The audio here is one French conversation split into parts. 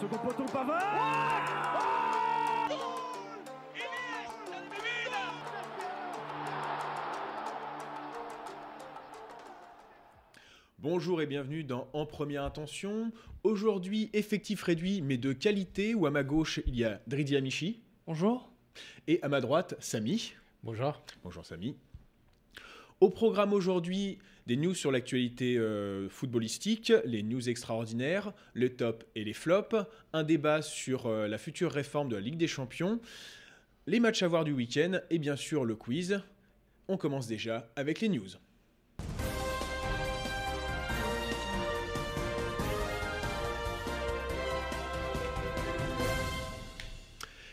Second poteau Pavard Bonjour et bienvenue dans En Première Intention. Aujourd'hui, effectif réduit mais de qualité, où à ma gauche il y a Dridi Amici. Bonjour. Et à ma droite, Samy. Bonjour. Bonjour Samy. Au programme aujourd'hui, des news sur l'actualité euh, footballistique, les news extraordinaires, le top et les flops, un débat sur euh, la future réforme de la Ligue des Champions, les matchs à voir du week-end et bien sûr le quiz. On commence déjà avec les news.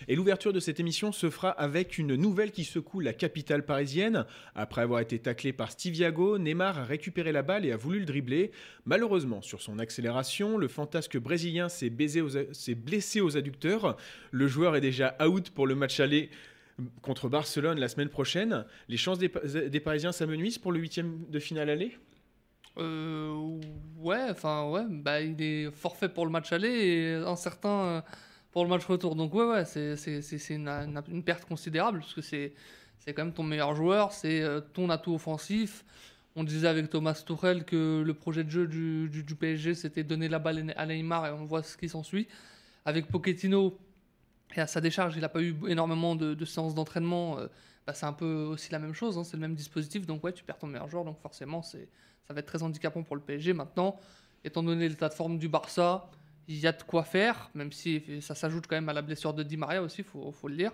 Et l'ouverture de cette émission se fera avec une nouvelle qui secoue la capitale parisienne. Après avoir été taclé par Stiviago, Neymar a récupéré la balle et a voulu le dribbler. Malheureusement, sur son accélération, le fantasque brésilien s'est blessé aux adducteurs. Le joueur est déjà out pour le match aller contre Barcelone la semaine prochaine. Les chances des, Parisiens s'amenuisent pour le huitième de finale aller? Euh, ouais, enfin ouais, bah il est forfait pour le match aller et incertain pour le match retour. Donc ouais, ouais, c'est une, perte considérable parce que c'est quand même ton meilleur joueur, c'est euh, ton atout offensif. On disait avec Thomas Tuchel que le projet de jeu du, du, PSG, c'était donner la balle à Neymar et on voit ce qui s'ensuit. Avec Pochettino, et à sa décharge, il n'a pas eu énormément de, séances d'entraînement. Euh, bah, c'est un peu aussi la même chose, hein, c'est le même dispositif. Donc ouais, tu perds ton meilleur joueur, donc forcément, ça va être très handicapant pour le PSG. Maintenant, étant donné l'état de forme du Barça, il y a de quoi faire, même si ça s'ajoute quand même à la blessure de Di Maria aussi, il faut, le dire.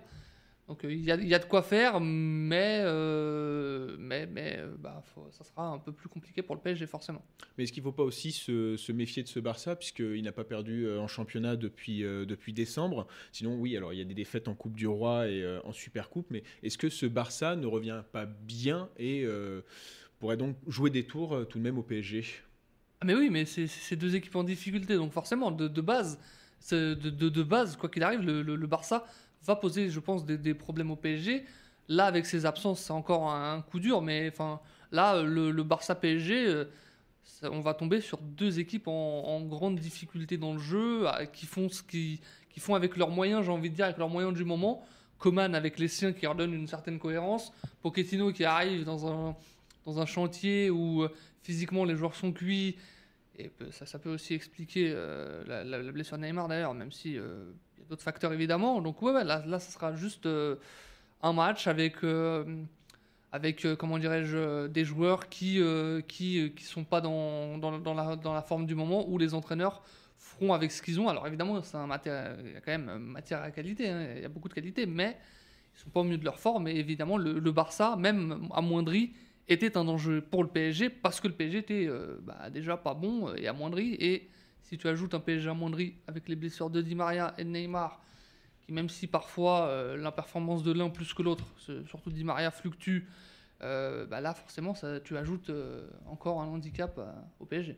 Donc euh, il, y a, de quoi faire, mais, euh, mais, mais euh, bah, ça sera un peu plus compliqué pour le PSG forcément. Mais est-ce qu'il ne faut pas aussi se, méfier de ce Barça, puisqu'il n'a pas perdu en championnat depuis, décembre? Sinon oui, alors il y a des défaites en Coupe du Roi et en Super Coupe, mais est-ce que ce Barça ne revient pas bien et pourrait donc jouer des tours tout de même au PSG mais oui, mais c'est deux équipes en difficulté, donc forcément, de, base, de, base, quoi qu'il arrive, le, Barça va poser, je pense, des, problèmes au PSG. Là, avec ses absences, c'est encore un, coup dur, mais enfin, là, le, le Barça PSG, euh, on va tomber sur deux équipes en, en, grande difficulté dans le jeu, qui font ce qui, qui font avec leurs moyens, j'ai envie de dire, avec leurs moyens du moment. Coman avec les siens qui leur donnent une certaine cohérence. Pochettino qui arrive dans un, dans un chantier où euh, physiquement les joueurs sont cuits et ça, ça peut aussi expliquer euh, la, blessure de Neymar d'ailleurs, même si euh, y a d'autres facteurs évidemment. Donc ouais, là, là, ça sera juste euh, un match avec, avec comment dirais-je, des joueurs qui qui qui sont pas dans, dans, la, dans la forme du moment où les entraîneurs feront avec ce qu'ils ont. Alors évidemment, c'est un il y a quand même matière à qualité, hein, il y a beaucoup de qualité, mais ils sont pas au mieux de leur forme. Et évidemment, le Barça, même amoindri, était un danger pour le PSG parce que le PSG était euh, bah, déjà pas bon et amoindri. Et si tu ajoutes un PSG amoindri avec les blessures de Di Maria et de Neymar, qui même si parfois euh, la performance de l'un plus que l'autre, surtout Di Maria, fluctue, euh, bah là forcément tu ajoutes encore un handicap au PSG.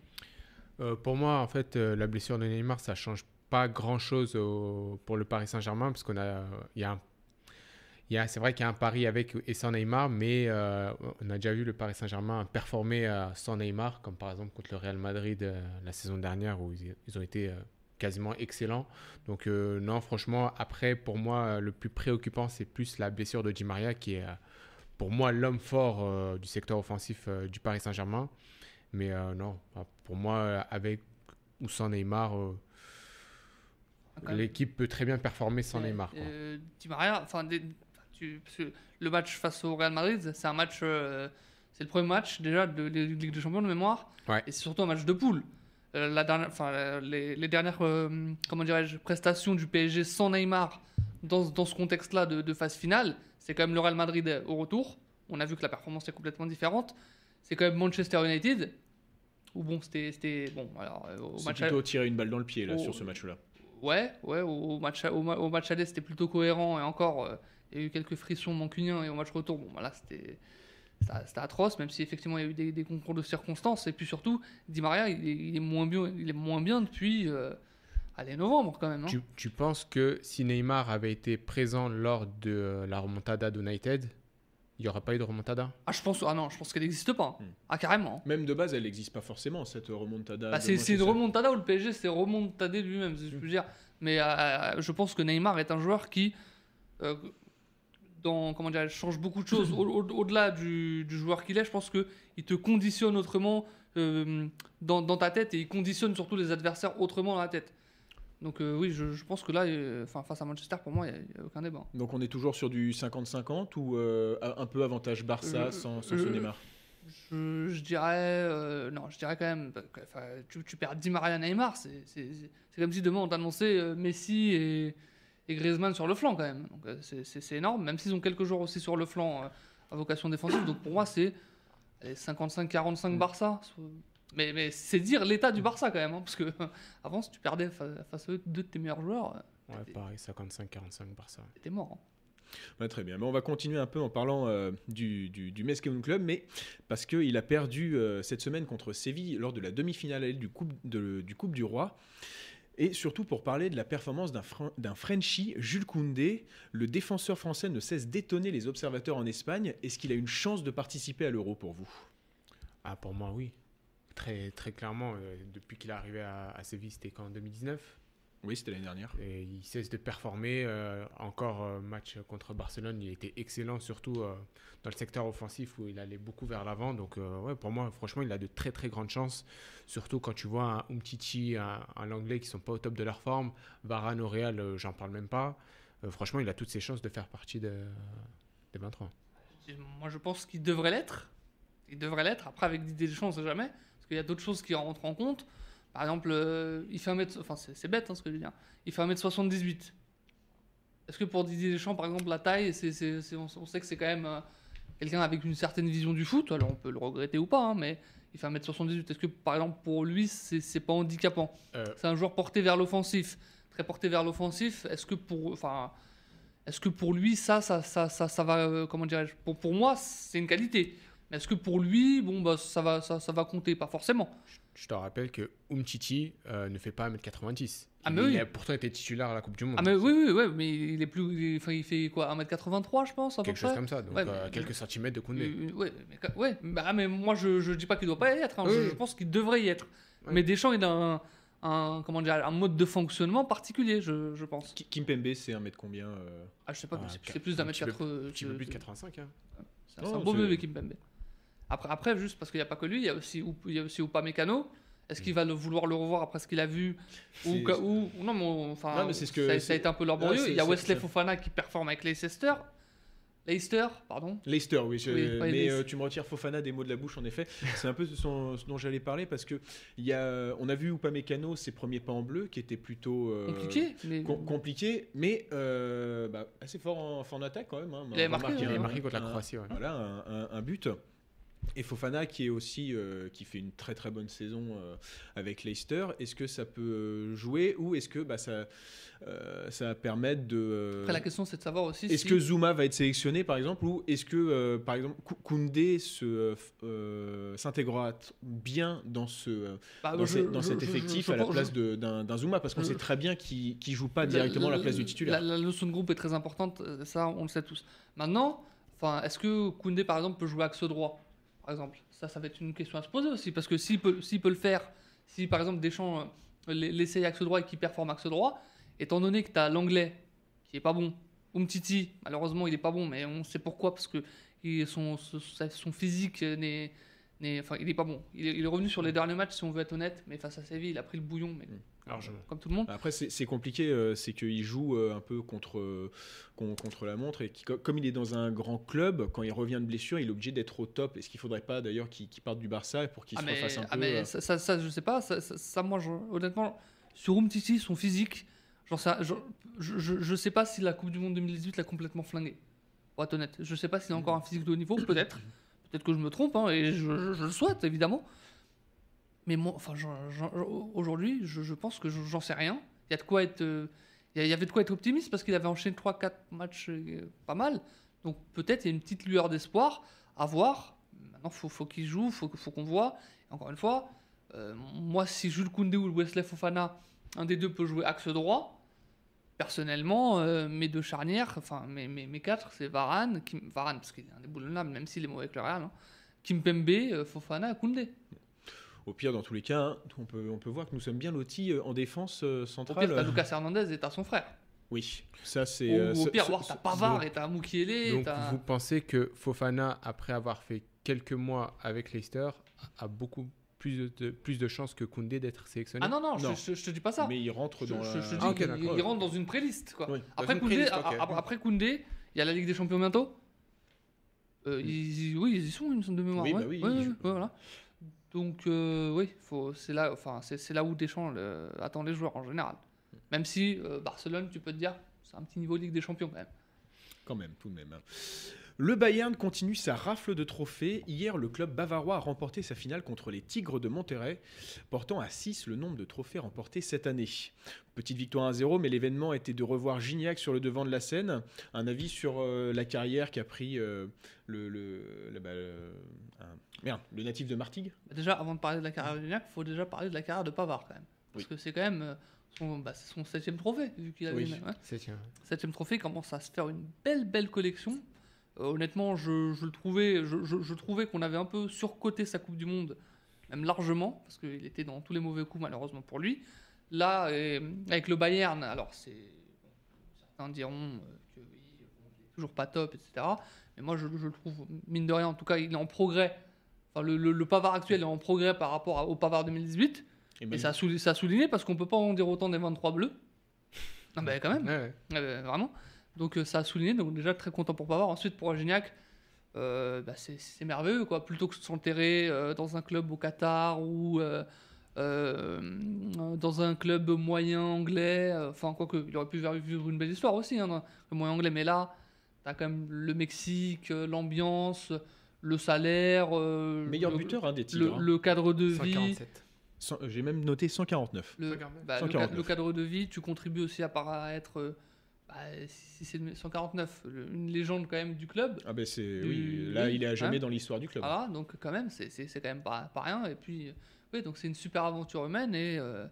pour moi, en fait, la blessure de Neymar, ça change pas grand chose pour le Paris Saint-Germain parce qu'on a, il y a un c'est vrai qu'il y a un pari avec et sans Neymar, mais euh, on a déjà vu le Paris Saint-Germain performer euh, sans Neymar, comme par exemple contre le Real Madrid euh, la saison dernière où ils, ont été quasiment excellents. Donc non, franchement, après, pour moi, le plus préoccupant, c'est plus la blessure de Di Maria, qui est pour moi l'homme fort du secteur offensif du Paris Saint-Germain. Mais non, pour moi, avec ou sans Neymar, l'équipe peut très bien performer sans Neymar. Di Maria, enfin, le match face au Real Madrid, c'est un match, euh, c'est le premier match déjà de, Ligue des Champions de mémoire, et c'est surtout un match de poule. Euh, la dernière, enfin, les, dernières, euh, comment dirais-je, prestations du PSG sans Neymar dans, dans ce contexte-là de, phase finale, c'est quand même le Real Madrid au retour. On a vu que la performance est complètement différente. C'est quand même Manchester United. Ou bon, c'était bon. Alors, au match plutôt tirer une balle dans le pied là sur ce match-là. Ouais, ouais. Au, match, au, match aller, c'était plutôt cohérent et encore il y a eu quelques frissons mancuniens et au match retour, bon, voilà, c'était c'était atroce, même si effectivement il y a eu des, concours de circonstances. Et puis surtout, Di Maria, il est, moins, bien, il est moins bien depuis euh, allez, novembre quand même. Hein. Tu, tu, penses que si Neymar avait été présent lors de euh, la remontada d'United, il n'y aurait pas eu de remontada? Ah, je pense, ah non, je pense qu'elle n'existe pas. Hmm. Ah, carrément. Même de base, elle n'existe pas forcément, cette remontada. Bah, c'est une remontada où le PSG s'est remontadé lui-même. Je veux dire, Mais euh, je pense que Neymar est un joueur qui, euh, dans, comment dire, change beaucoup de choses. Au- au- Au-delà du, du joueur qu'il est, je pense qu'il te conditionne autrement euh, dans, dans ta tête et il conditionne surtout les adversaires autrement dans la tête. Donc euh, oui, je, je pense que là, euh, face à Manchester, pour moi, il n'y a, aucun débat. Donc on est toujours sur du 50-50 ou euh, un peu avantage Barça sans, sans ce Neymar? Je, je dirais. non, je dirais quand même. bah, tu, tu perds Di Maria Neymar, c'est comme si demain on t'annonçait Messi et, et Griezmann sur le flanc quand même. Donc euh, c'est- c'est c'est énorme, même s'ils ont quelques joueurs aussi sur le flanc euh, à vocation défensive. Donc pour moi, c'est allez, 55-45 Mm. Barça. Mais, mais c'est dire l'état du Barça quand même, hein, parce que avant, si tu perdais fa- face à eux deux de tes meilleurs joueurs, euh, Ouais, pareil, 55-45 Barça. t'étais mort. hein. Ouais, très bien. Mais on va continuer un peu en parlant euh, du, du, du Club, mais parce qu'il a perdu euh, cette semaine contre Séville lors de la demi-finale du Coupe, de- du coupe du Roi. Et surtout pour parler de la performance d'un Frenchie, Jules Koundé, le défenseur français ne cesse d'étonner les observateurs en Espagne. Est-ce qu'il a une chance de participer à l'Euro pour vous? Ah, pour moi, oui. Très, clairement, euh, depuis qu'il est arrivé à, à Séville, c'était quand en 2019 Oui, c'était l'année dernière. Et il cesse de performer. euh, encore euh, match contre Barcelone, il était excellent, surtout euh, dans le secteur offensif où il allait beaucoup vers l'avant. Donc, euh, ouais, pour moi, franchement, il a de très très grandes chances. Surtout quand tu vois un Umtiti, un, un Langlais qui sont pas au top de leur forme. Varane au Real, euh, j'en parle même pas. Euh, franchement, il a toutes ses chances de faire partie de, des 23. Et Moi, je pense qu'il devrait l'être. Il devrait l'être. Après, avec Didier Deschamps, on sait jamais. Parce qu'il y a d'autres choses qui rentrent en compte. Par exemple, euh, il fait un mètre... Enfin, c'est bête hein, ce que je veux dire. Il fait 1m78. Est-ce que pour Didier Deschamps, par exemple, la taille, on, on sait que c'est quand même euh, quelqu'un avec une certaine vision du foot. Alors, on peut le regretter ou pas, hein, mais il fait 1m78. Est-ce que, par exemple, pour lui, c'est pas handicapant? Euh, c'est un joueur porté vers l'offensif, très porté vers l'offensif. Est-ce que pour, enfin, est-ce que pour lui ça, ça, ça, ça, ça va, comment dirais-je? Pour, pour moi, c'est une qualité. Est-ce que pour lui, bon bah ça va, ça, ça va compter? Pas forcément. je te rappelle que Umtiti euh, ne fait pas 1m90. Ah, il, mais oui. il a pourtant été titulaire à la Coupe du Monde. Ah mais oui, oui, oui, mais il est plus, il, enfin, il fait quoi 1m83 je pense à peu Quelque chose près. comme ça. Donc, Ouais, euh, mais- quelques centimètres de Koundé. Euh, ouais, mais, ouais, bah, mais moi je, je dis pas qu'il doit pas y être. hein. Oui, je, pense qu'il devrait y être. Ouais. Mais Deschamps il a un, un, comment dire, un mode de fonctionnement particulier, je, je pense. Ki- Kimpembe, c'est un mètre combien euh? Ah je sais pas, Ah, c'est- plus d'un un mètre petit peu- 80. Un petit peu plus de 85. Hein. C'est un beau bébé Kimpembe. Après, après, juste parce qu'il n'y a pas que lui, il y a aussi, il y a aussi Upamecano. Est-ce qu'il va le vouloir le revoir après ce qu'il a vu ou, non, mais, enfin, Non, mais c'est ce que- ça, a été un peu laborieux. Ouais, c'est- il y a Wesley Fofana qui performe avec Leicester. Leicester, pardon. Leicester, oui. je- Oui, pas mais euh, tu me retires Fofana des mots de la bouche, en effet. C'est un peu ce, son- ce dont j'allais parler parce que il y a, on a vu Upamecano ses premiers pas en bleu qui étaient plutôt euh, Compliqué. Mais... com- compliqués, mais euh, bah, assez fort en, attaque quand même. hein. Il avait On marqué, hein. Il est un- marqué contre la Croatie. ouais. Voilà, un, un- un but. Et Fofana qui est aussi euh, qui fait une très très bonne saison euh, avec Leicester. Est-ce que ça peut euh, jouer ou est-ce que bah, ça euh, ça va permettre de Après, la question, c'est de savoir aussi est-ce si. que Zuma va être sélectionné par exemple ou est-ce que par exemple Kou- Koundé se s'intégrera bien dans ce bah, dans, je- ce- dans je- cet je- effectif à la place de- d'un Zuma parce qu'on sait très bien qu'il qu'il joue pas directement à la place du titulaire. La, la notion de groupe est très importante, ça on le sait tous. Maintenant, enfin, est-ce que Koundé par exemple peut jouer axe droit? Par exemple, ça, ça va être une question à se poser aussi, parce que s'il peut, le faire, si par exemple Deschamps euh, l'essaye axe droit et qu'il performe axe droit, étant donné que tu as l'anglais qui est pas bon, Umtiti, malheureusement il est pas bon, mais on sait pourquoi, parce que son, son, physique n'est. Enfin, il est pas bon. Il est, revenu sur les derniers matchs, si on veut être honnête, mais face à Séville, il a pris le bouillon, mais Largement. comme tout le monde. Après, c'est compliqué, euh, c'est qu'il joue euh, un peu contre, euh, con- contre la montre et qui, comme il est dans un grand club, quand il revient de blessure, il est obligé d'être au top. Est-ce qu'il faudrait pas d'ailleurs qu'il parte du Barça pour qu'il Ah se mais, refasse un ah peu mais euh, ça, ça, ça, je sais pas, ça, ça- ça, moi, je- honnêtement, sur Umtiti, son physique, j'en sais, je, je, je- je sais pas si la Coupe du Monde 2018 l'a complètement flingué. Pour être honnête, je sais pas s'il a encore un physique de haut niveau, peut-être. Peut-être que je me trompe, hein, et je, je- je le souhaite, évidemment. Mais moi, aujourd'hui, je, pense que j'en sais rien. Il y avait de quoi être optimiste parce qu'il avait enchaîné 3-4 matchs euh, pas mal. Donc peut-être il y a une petite lueur d'espoir à voir. Maintenant, faut, faut qu'il joue, faut, faut qu'on voit. Encore une fois, euh, moi, si Jules Koundé ou Wesley Fofana, un des deux peut jouer axe droit, personnellement, euh, mes deux charnières, enfin mes, quatre, c'est Varane, Varane parce qu'il est indéboulonnable, même s'il est mauvais avec le Real, hein, Kimpembe, Fofana, Koundé. Au pire, dans tous les cas, hein, on, peut, on peut voir que nous sommes bien lotis euh, en défense euh, Au centrale. pire, t'as Lucas Hernandez et t'as son frère. Oui, ça c'est. Ou euh, au pire, t'as Pavard et t'as Moukielé. Donc vous pensez que Fofana, après avoir fait quelques mois avec Leicester, a beaucoup plus de, plus de chances que Koundé d'être sélectionné? Ah non, non, je- Non. Je, je te dis pas ça. Mais il rentre dans je- la. Ah, il rentre dans une préliste. Quoi. Oui. Après, Koundé, préliste, a- ok. a- après Koundé, il y a la Ligue des Champions bientôt? Euh, ils, y- oui, ils y sont, ils sont de mémoire. Oui, ouais. bah oui, Ouais, ouais, voilà. Donc, euh, oui, c'est là, enfin, c'est, là où Deschamps le- attend les joueurs en général. Même si euh, Barcelone, tu peux te dire, c'est un petit niveau Ligue des Champions quand même. Quand même, tout de même. hein. Le Bayern continue sa rafle de trophées. Hier, le club bavarois a remporté sa finale contre les Tigres de Monterrey, portant à 6 le nombre de trophées remportés cette année. Petite victoire 1-0, mais l'événement était de revoir Gignac sur le devant de la scène. Un avis sur euh, la carrière qu'a pris euh, le, le, le- bah, le- un- merde, le natif de Martigues? Bah, Déjà, avant de parler de la carrière de Gignac, il faut déjà parler de la carrière de Pavard quand même. Parce Oui. que c'est quand même euh, son, bah, son septième trophée, vu qu'il a Oui. une- ouais. C'est tiens. septième trophée commence à se faire une belle belle collection. Euh, honnêtement, je, je le trouvais, je, je- je trouvais qu'on avait un peu surcoté sa Coupe du Monde, même largement, parce qu'il était dans tous les mauvais coups malheureusement pour lui. Là, avec le Bayern, alors c'est certains diront euh, que oui, bon, il est toujours pas top, etc. Mais moi, je, le trouve mine de rien, en tout cas, il est en progrès. Enfin, le, le, le Pavard actuel est en progrès par rapport à- au Pavard 2018. Et Et ça a, souli- ça a souligné parce qu'on peut pas en dire autant des 23 bleus. Non, mais quand même. Ouais, ouais. Euh, vraiment. Donc euh, ça a souligné, donc déjà très content pour Pavard. Ensuite pour Gignac, euh, bah, c'est merveilleux quoi. Plutôt que de s'enterrer euh, dans un club au Qatar ou euh, euh, dans un club moyen anglais, euh, enfin quoique il aurait pu vivre une belle histoire aussi, hein, le moyen anglais, mais là t'as quand même le Mexique, l'ambiance, le salaire, euh, Meilleur le, buteur hein, des le, Tigres. hein. le cadre de vie. 147. Cent- J'ai même noté 149. Le, 149. bah, le ca- 149. le cadre de vie, tu contribues aussi à, par- à être, euh, bah, si c'est le 149, le- une légende quand même du club. Ah ben c'est oui, là il est à jamais hein. dans l'histoire du club. Voilà, donc quand même, c'est quand même pas, pas rien. Et puis, euh, oui, donc c'est une super aventure humaine. Et euh,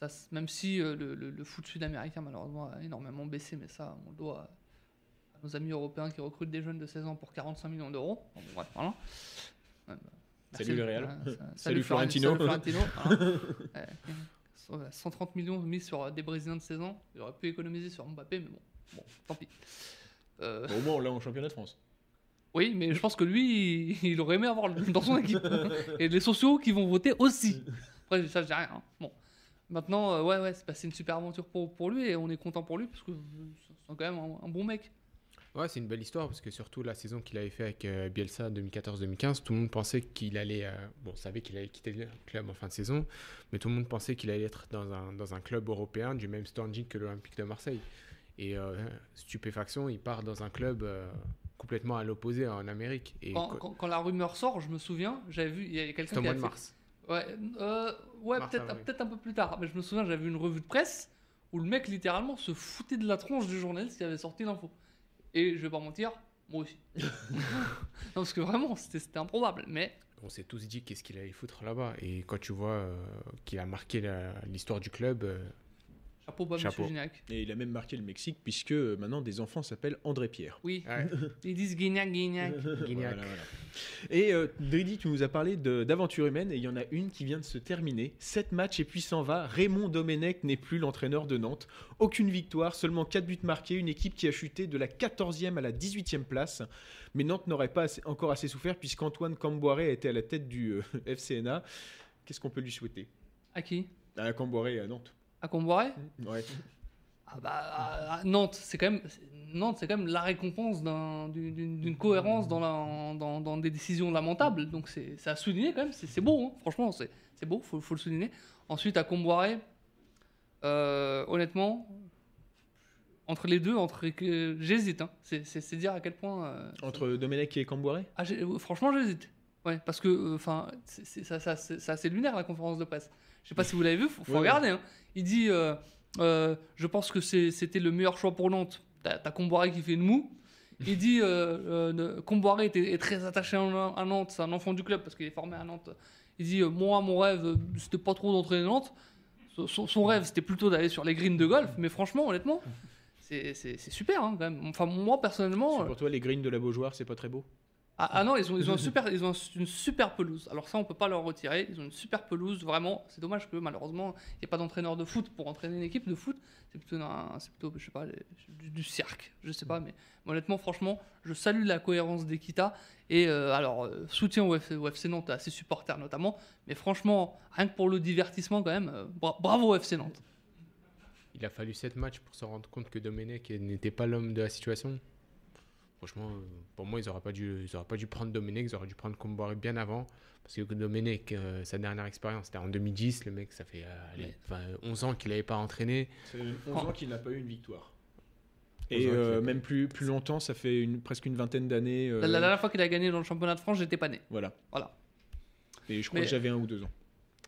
ça, même si euh, le, le- le foot sud-américain, malheureusement, a énormément baissé, mais ça, on le doit à nos amis européens qui recrutent des jeunes de 16 ans pour 45 millions d'euros. Bon, bref, voilà. Ouais, bah, Salut le Real. ça- Salut Floren- Florentino. Ouais, so- 130 millions mis sur euh, des Brésiliens de 16 ans. Il aurait pu économiser sur Mbappé, mais bon, bon tant pis. Euh, au moins on l'a en championnat de France. oui, mais je pense que lui, il aurait aimé avoir dans son équipe. Et les sociaux qui vont voter aussi. Après, ça, je dis rien. hein. Bon. Maintenant, euh, ouais, ouais, c'est passé une super aventure pour, pour lui et on est content pour lui parce que c'est quand même un, un bon mec. Ouais, c'est une belle histoire parce que surtout la saison qu'il avait fait avec euh, Bielsa 2014-2015, tout le monde pensait qu'il allait, euh, bon, on savait qu'il allait quitter le club en fin de saison, mais tout le monde pensait qu'il allait être dans un, dans un club européen du même standing que l'Olympique de Marseille. Et euh, stupéfaction, il part dans un club euh, complètement à l'opposé en Amérique. Et Quand, quoi- quand- quand la rumeur sort, je me souviens, j'avais vu, il y a quelqu'un c'était au qui mois de mars. Ouais, ouais peut-être peut-être un peu plus tard. Mais je me souviens, j'avais vu une revue de presse où le mec littéralement se foutait de la tronche du journaliste qui avait sorti l'info. Et je vais pas mentir, moi aussi. non, parce que vraiment, c'était improbable. Mais On s'est tous dit qu'est-ce qu'il allait foutre là-bas. Et quand tu vois euh, qu'il a marqué l'histoire du club, euh, chapeau bas, Chapeau. monsieur Gignac. Et il a même marqué le Mexique puisque euh, maintenant des enfants s'appellent André Pierre. Oui, ouais, ils disent Guignac, Guignac. Guignac. Voilà, voilà. Et euh, Dridi, tu nous as parlé d'aventure humaine et il y en a une qui vient de se terminer. Sept matchs et puis s'en va. Raymond Domenech n'est plus l'entraîneur de Nantes. Aucune victoire, seulement 4 buts marqués. Une équipe qui a chuté de la 14e à la 18e place. Mais Nantes n'aurait pas assez- encore assez souffert puisqu'Antoine Camboiré était à la tête du euh, FCNA. Qu'est-ce qu'on peut lui souhaiter? À qui? À Camboiré à Nantes. À Comboiré Ouais. Ah bah, à- à Nantes, c'est quand même Nantes, c'est quand même la récompense d'un- d'une cohérence dans, la, dans, dans des décisions lamentables. Donc c'est à souligner quand même. C'est beau, hein. franchement, c'est beau, faut, faut le souligner. Ensuite, à Comboiré, euh, honnêtement, entre les deux, entre j'hésite. hein. C'est dire à quel point. euh, Entre Domenech et Camboiré ah, euh, franchement, j'hésite. Ouais, parce que, enfin, ça, ça, c'est c'est assez lunaire la conférence de presse. Je sais pas si vous l'avez vu, faut, faut Ouais, regarder. hein. Il dit, euh, euh, je pense que c'était le meilleur choix pour Nantes. T'as Comboiré qui fait une moue. Il dit, euh, euh, Comboiré est, très attaché à, Nantes, c'est un enfant du club parce qu'il est formé à Nantes. Il dit, moi, mon rêve, c'était pas trop d'entraîner Nantes. Son- rêve, c'était plutôt d'aller sur les greens de golf. Mais franchement, honnêtement, c'est super hein, quand même. Enfin, moi, personnellement. Pour toi, les greens de la Beaujoire, c'est pas très beau? Ah, ah non, ils ont, ils ont, un super, ils ont une super pelouse. Alors ça, on peut pas leur retirer. Ils ont une super pelouse, vraiment. C'est dommage que malheureusement, il n'y a pas d'entraîneur de foot pour entraîner une équipe de foot. C'est plutôt, un- c'est plutôt, je sais pas, les- du, du cirque. Je sais pas, mais honnêtement, franchement, je salue la cohérence d'Equita. Et euh, alors, euh, soutien au FC, au FC Nantes, à ses supporters notamment. Mais franchement, rien que pour le divertissement, quand même, euh, bra- bravo au FC Nantes. Il a fallu 7 matchs pour se rendre compte que Domenech n'était pas l'homme de la situation. Franchement, euh, pour moi, ils n'auraient pas, dû- ils auraient pas dû prendre Domenech, ils auraient dû prendre Comboiré bien avant. Parce que Domenech, euh, sa dernière expérience, c'était en 2010. Le mec, ça fait euh, allez, Mais- enfin, 11 ans qu'il n'avait pas entraîné. C'est 11 ans qu'il n'a pas eu une victoire. 11 Et euh, même plus, plus longtemps, ça fait une, presque une vingtaine d'années. euh, La, la dernière fois qu'il a gagné dans le championnat de France, j'étais pas né. Voilà. Voilà. Et je crois Mais- que j'avais un ou deux ans.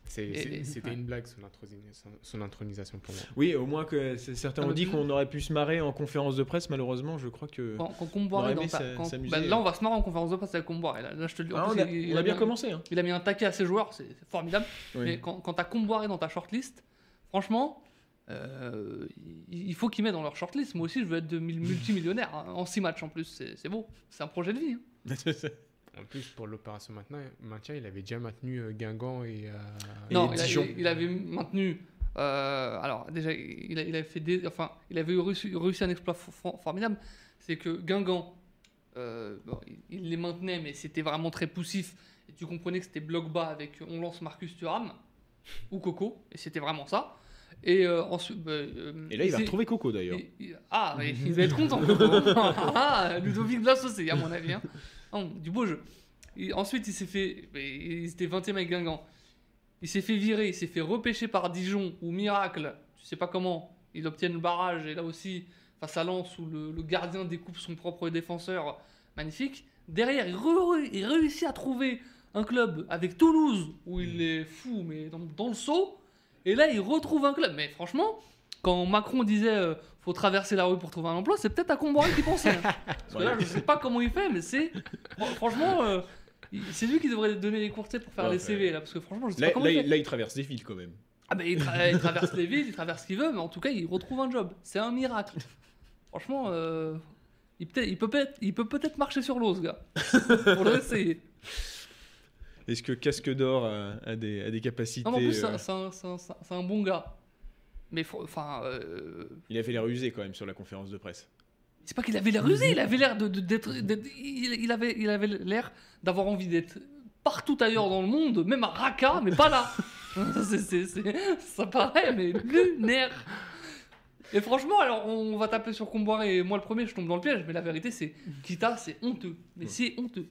C'était ouais. une blague, son, intronisation- son intronisation pour moi. Oui, au moins que certains Ah, ont dit qu'on aurait pu se marrer en conférence de presse. Malheureusement, je crois que. Quand, quand Comboiré On dans s'a- quand- bah, là, on va se marrer en conférence de presse avec Comboiré. Là, Là, je te le dis. Ah, on a, il- a bien mis commencé. Hein. Il a mis un taquet à ses joueurs, c'est formidable. Oui. Mais quand, quand tu as Comboiré dans ta shortlist, franchement, euh, il faut qu'ils mettent dans leur shortlist. Moi aussi, je veux être de multimillionnaire hein, en 6 matchs en plus. C'est c'est beau. C'est un projet de vie. hein. En plus, pour l'opération maintien, maintien, il avait déjà maintenu euh, Guingamp et. euh, non, Dijon. il- il avait maintenu. euh, alors, déjà, il, avait fait des, enfin, il avait réussi, réussi un exploit for- for- formidable. C'est que Guingamp, euh, bon, il, il les maintenait, mais c'était vraiment très poussif. Et tu comprenais que c'était bloc bas avec on lance Marcus Thuram ou Coco, et c'était vraiment ça. Et euh, ensuite. bah, euh, Et là, il va retrouver Coco d'ailleurs. il- il- Ah, mais il va être content. Coco. ah, Ludovic Blas aussi, à mon avis. hein. Non, du beau jeu. Et ensuite, il s'est fait. Il était 20 e avec Guingamp. Il s'est fait virer, il s'est fait repêcher par Dijon, ou miracle, tu sais pas comment, il obtient le barrage, et là aussi, face à Lens, où le, le gardien découpe son propre défenseur, magnifique. Derrière, il, re- il réussit à trouver un club avec Toulouse, où il est fou, mais dans, dans le saut. Et là, il retrouve un club. Mais franchement, quand Macron disait euh, faut traverser la rue pour trouver un emploi, c'est peut-être à Comboiré qu'il pensait. hein. Parce que là, je sais pas comment il fait, mais c'est. fran- Franchement, euh, c'est lui qui devrait donner les sais, pour faire Ouais, les. CV là. Parce que franchement, je sais Là, pas comment là, il fait. là, il traverse des villes quand même. Ah, mais il, tra- il traverse les villes, il traverse ce qu'il veut, mais en tout cas, il retrouve un job. C'est un miracle. Franchement, euh, il, peut il peut peut-être peut marcher sur l'eau, ce gars. pour l'essayer. Est-ce que Casque d'Or a, a des, a des capacités Non, mais en plus, euh, un- c'est un, c'est un- c'est un bon gars. Mais faut- enfin, euh, Il a fait les rusés quand même sur la conférence de presse. C'est pas qu'il avait l'air rusé, il avait l'air de, il, avait, il avait l'air d'avoir envie d'être partout ailleurs dans le monde, même à Raqqa, mais pas là. Ça paraît, mais lunaire. Et franchement, alors on va taper sur Comboiré et moi le premier, je tombe dans le piège, mais la vérité c'est Kita, c'est honteux. Mais c'est honteux.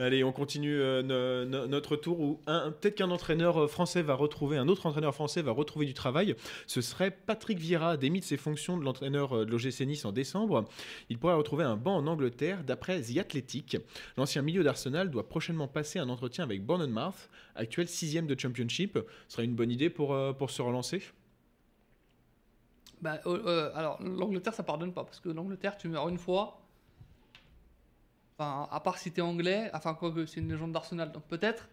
Allez, on continue euh, no- no- notre tour où peut-être qu'un entraîneur euh, français va retrouver, un autre entraîneur français va retrouver du travail. Ce serait Patrick Vieira, démis de ses fonctions de l'entraîneur euh, de l'OGC Nice en décembre. Il pourrait retrouver un banc en Angleterre d'après The Athletic. L'ancien milieu d'Arsenal doit prochainement passer un entretien avec Bournemouth, actuel sixième de Championship. Ce serait une bonne idée pour, pour se relancer? Bah, alors l'Angleterre ça pardonne pas, parce que l'Angleterre tu meurs une fois. Enfin, à part si t'es anglais, enfin quoi que c'est une légende d'Arsenal, donc peut-être.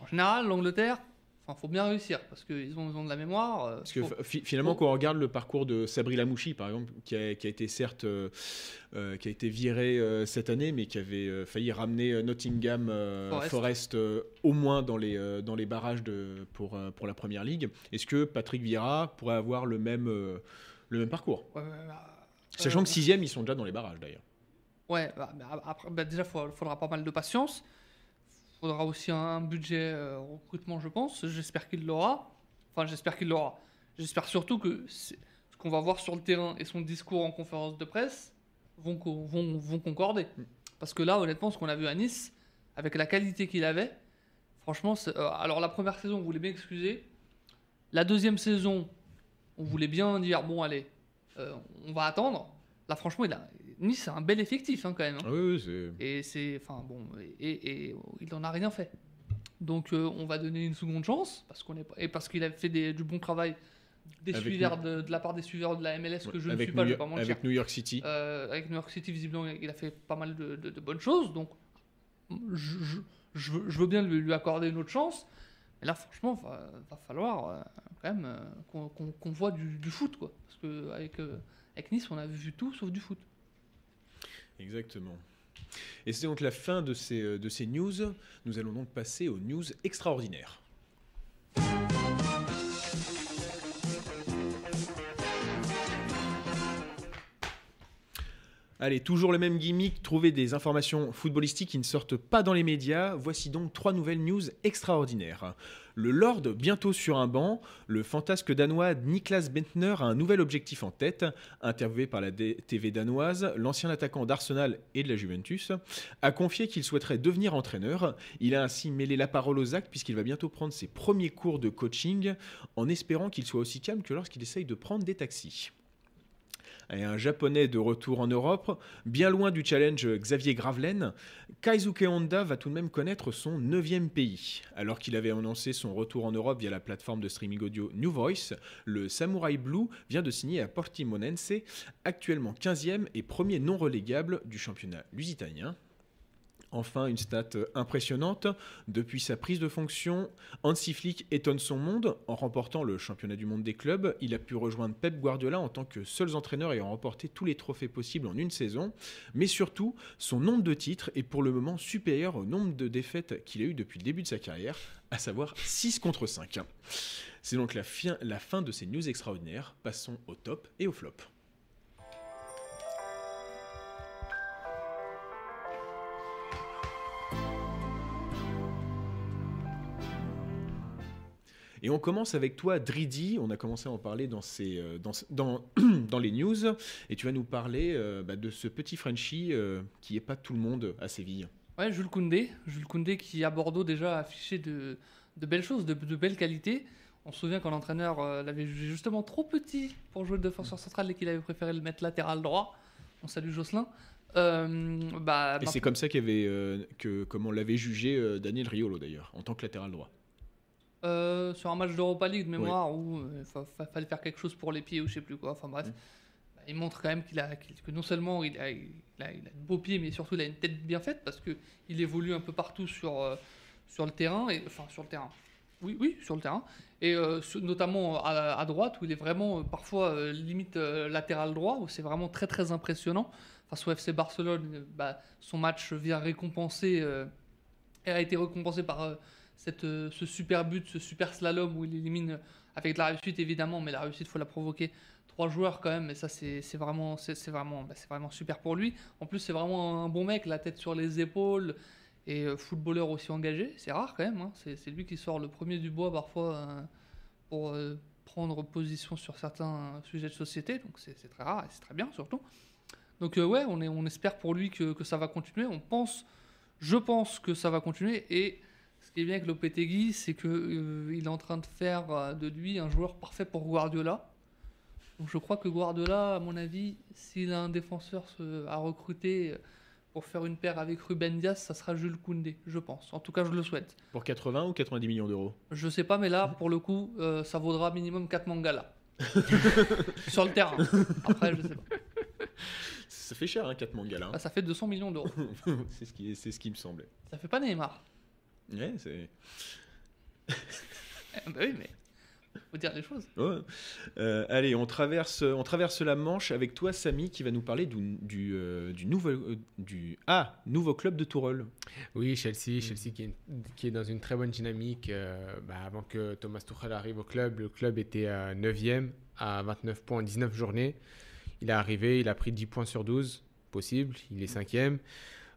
En général, l'Angleterre, enfin faut bien réussir, parce qu'ils ont, ils ont de la mémoire. euh, Parce que faut- finalement, faut- quand on regarde le parcours de Sabri Lamouchi, par exemple, qui a, qui a été certes euh, euh, qui a été viré cette année, mais qui avait failli ramener Nottingham Forest. Forest, au moins dans les, dans les barrages de, pour, pour la première ligue. Est-ce que Patrick Vieira pourrait avoir le même, le même parcours? Ouais, bah, Sachant que sixième, ils sont déjà dans les barrages d'ailleurs. Ouais, bah, bah, après, bah, déjà, il faudra pas mal de patience. Il faudra aussi un budget euh, recrutement, je pense. J'espère qu'il l'aura. Enfin, j'espère qu'il l'aura. J'espère surtout que ce qu'on va voir sur le terrain et son discours en conférence de presse vont, co- vont, vont concorder. Mm. Parce que là, honnêtement, ce qu'on a vu à Nice, avec la qualité qu'il avait, franchement, euh, alors la première saison, on voulait bien excuser. La deuxième saison, on voulait bien dire, bon, allez, euh, on va attendre. Là, franchement, il a... Nice, c'est un bel effectif hein, quand même. hein. Ah oui, oui, c'est. Et c'est. Enfin bon. Et, et- et il n'en a rien fait. Donc euh, on va donner une seconde chance, parce qu'on est et parce qu'il a fait des- du bon travail des Avec suiveurs de, de la part des suiveurs de la MLS que je ne suis pas, New je vais pas mentir. avec New York City. Euh, avec New York City, visiblement, il a fait pas mal de, de- de bonnes choses. Donc je, je- je veux, je veux bien lui, lui accorder une autre chance. Mais là, franchement, va, va falloir euh, quand même euh, qu'on qu'on- qu'on voit du, du foot, quoi. Parce que avec, euh, avec Nice, on a vu tout sauf du foot. Exactement. Et c'est donc la fin de ces, euh, de ces news. Nous allons donc passer aux news extraordinaires. Allez, toujours le même gimmick, trouver des informations footballistiques qui ne sortent pas dans les médias. Voici donc trois nouvelles news extraordinaires. Le Lord, bientôt sur un banc, le fantasque danois Niklas Bentner a un nouvel objectif en tête. Interviewé par la TV danoise, l'ancien attaquant d'Arsenal et de la Juventus a confié qu'il souhaiterait devenir entraîneur. Il a ainsi mêlé la parole aux actes puisqu'il va bientôt prendre ses premiers cours de coaching en espérant qu'il soit aussi calme que lorsqu'il essaye de prendre des taxis et un japonais de retour en Europe, bien loin du challenge Xavier Gravelaine, Kaizuke Honda va tout de même connaître son neuvième pays. Alors qu'il avait annoncé son retour en Europe via la plateforme de streaming audio New Voice, le Samurai Blue vient de signer à Portimonense, actuellement 15e et premier non relégable du championnat lusitanien. Enfin, une stat impressionnante. Depuis sa prise de fonction, Hansi Flick étonne son monde en remportant le championnat du monde des clubs. Il a pu rejoindre Pep Guardiola en tant que seul entraîneur ayant remporté tous les trophées possibles en une saison. Mais surtout, son nombre de titres est pour le moment supérieur au nombre de défaites qu'il a eu depuis le début de sa carrière, à savoir 6 contre 5. C'est donc la fin de ces news extraordinaires. Passons au top et au flop. Et on commence avec toi, Dridi. On a commencé à en parler dans, ces, euh, dans, dans, dans les news. Et tu vas nous parler euh, bah, de ce petit Frenchie euh, qui n'est pas tout le monde à Séville. Ouais, Jules Koundé. Jules Koundé qui, à Bordeaux, déjà a affiché de, de belles choses, de, de, belles qualités. On se souvient quand l'entraîneur l'avait jugé justement trop petit pour jouer le défenseur central et qu'il avait préféré le mettre latéral droit. On salue Jocelyn. bah, et c'est comme ça avait, que, comme on l'avait jugé Daniel Riolo d'ailleurs, en tant que latéral droit. Euh, sur un match d'Europa League de mémoire où il euh, fallait faire quelque chose pour les pieds ou je sais plus quoi. Enfin bref, mm. bah, il montre quand même qu'il a, que non seulement il a, il, a, il a de beaux pieds, mais surtout il a une tête bien faite parce que il évolue un peu partout sur, euh, sur le terrain et enfin sur le terrain. Oui, oui, sur le terrain. Et notamment à, droite, où il est vraiment parfois limite latéral droit, où c'est vraiment très très impressionnant. Face au FC Barcelone, bah, son match vient récompenser, a été récompensé par euh, ce super but, ce super slalom où il élimine avec la réussite évidemment, mais la réussite faut la provoquer trois joueurs quand même, et ça c'est vraiment, c'est vraiment, bah, vraiment super pour lui. En plus c'est vraiment un bon mec, la tête sur les épaules et euh, footballeur aussi engagé, c'est rare quand même. Hein. C'est lui qui sort le premier du bois parfois euh, pour prendre position sur certains sujets de société, donc c'est très rare et c'est très bien surtout. Donc ouais, on, espère pour lui que, que, ça va continuer. On pense, je pense que ça va continuer et qui est bien avec Lopetegui, c'est qu'il euh, est en train de faire euh, de lui un joueur parfait pour Guardiola. Donc je crois que Guardiola, à mon avis, s'il a un défenseur à recruter pour faire une paire avec Ruben Diaz, ça sera Jules Koundé, je pense. En tout cas, je le souhaite. Pour 80 ou 90 millions d'euros? Je sais pas, mais là, pour le coup, euh, ça vaudra minimum 4 mangalas. Sur le terrain. Après, je sais pas. Ça fait cher, hein, 4 mangalas. Ah, ça fait 200 millions d'euros. c'est ce, qui, ce qui me semblait. Ça fait pas Neymar. Ouais, c'est. bah oui, mais faut dire les choses. Ouais. Euh, allez, on traverse, on traverse la Manche avec toi, Samy, qui va nous parler du, du, euh, du nouveau, euh, du ah, nouveau club de Tourelle. Oui, Chelsea, Chelsea qui est, qui est dans une très bonne dynamique. Bah, avant que Thomas Tuchel arrive au club, le club était 9e à 29 points en 19 journées. Il est arrivé, il a pris 10 points sur 12 possible, il est 5e.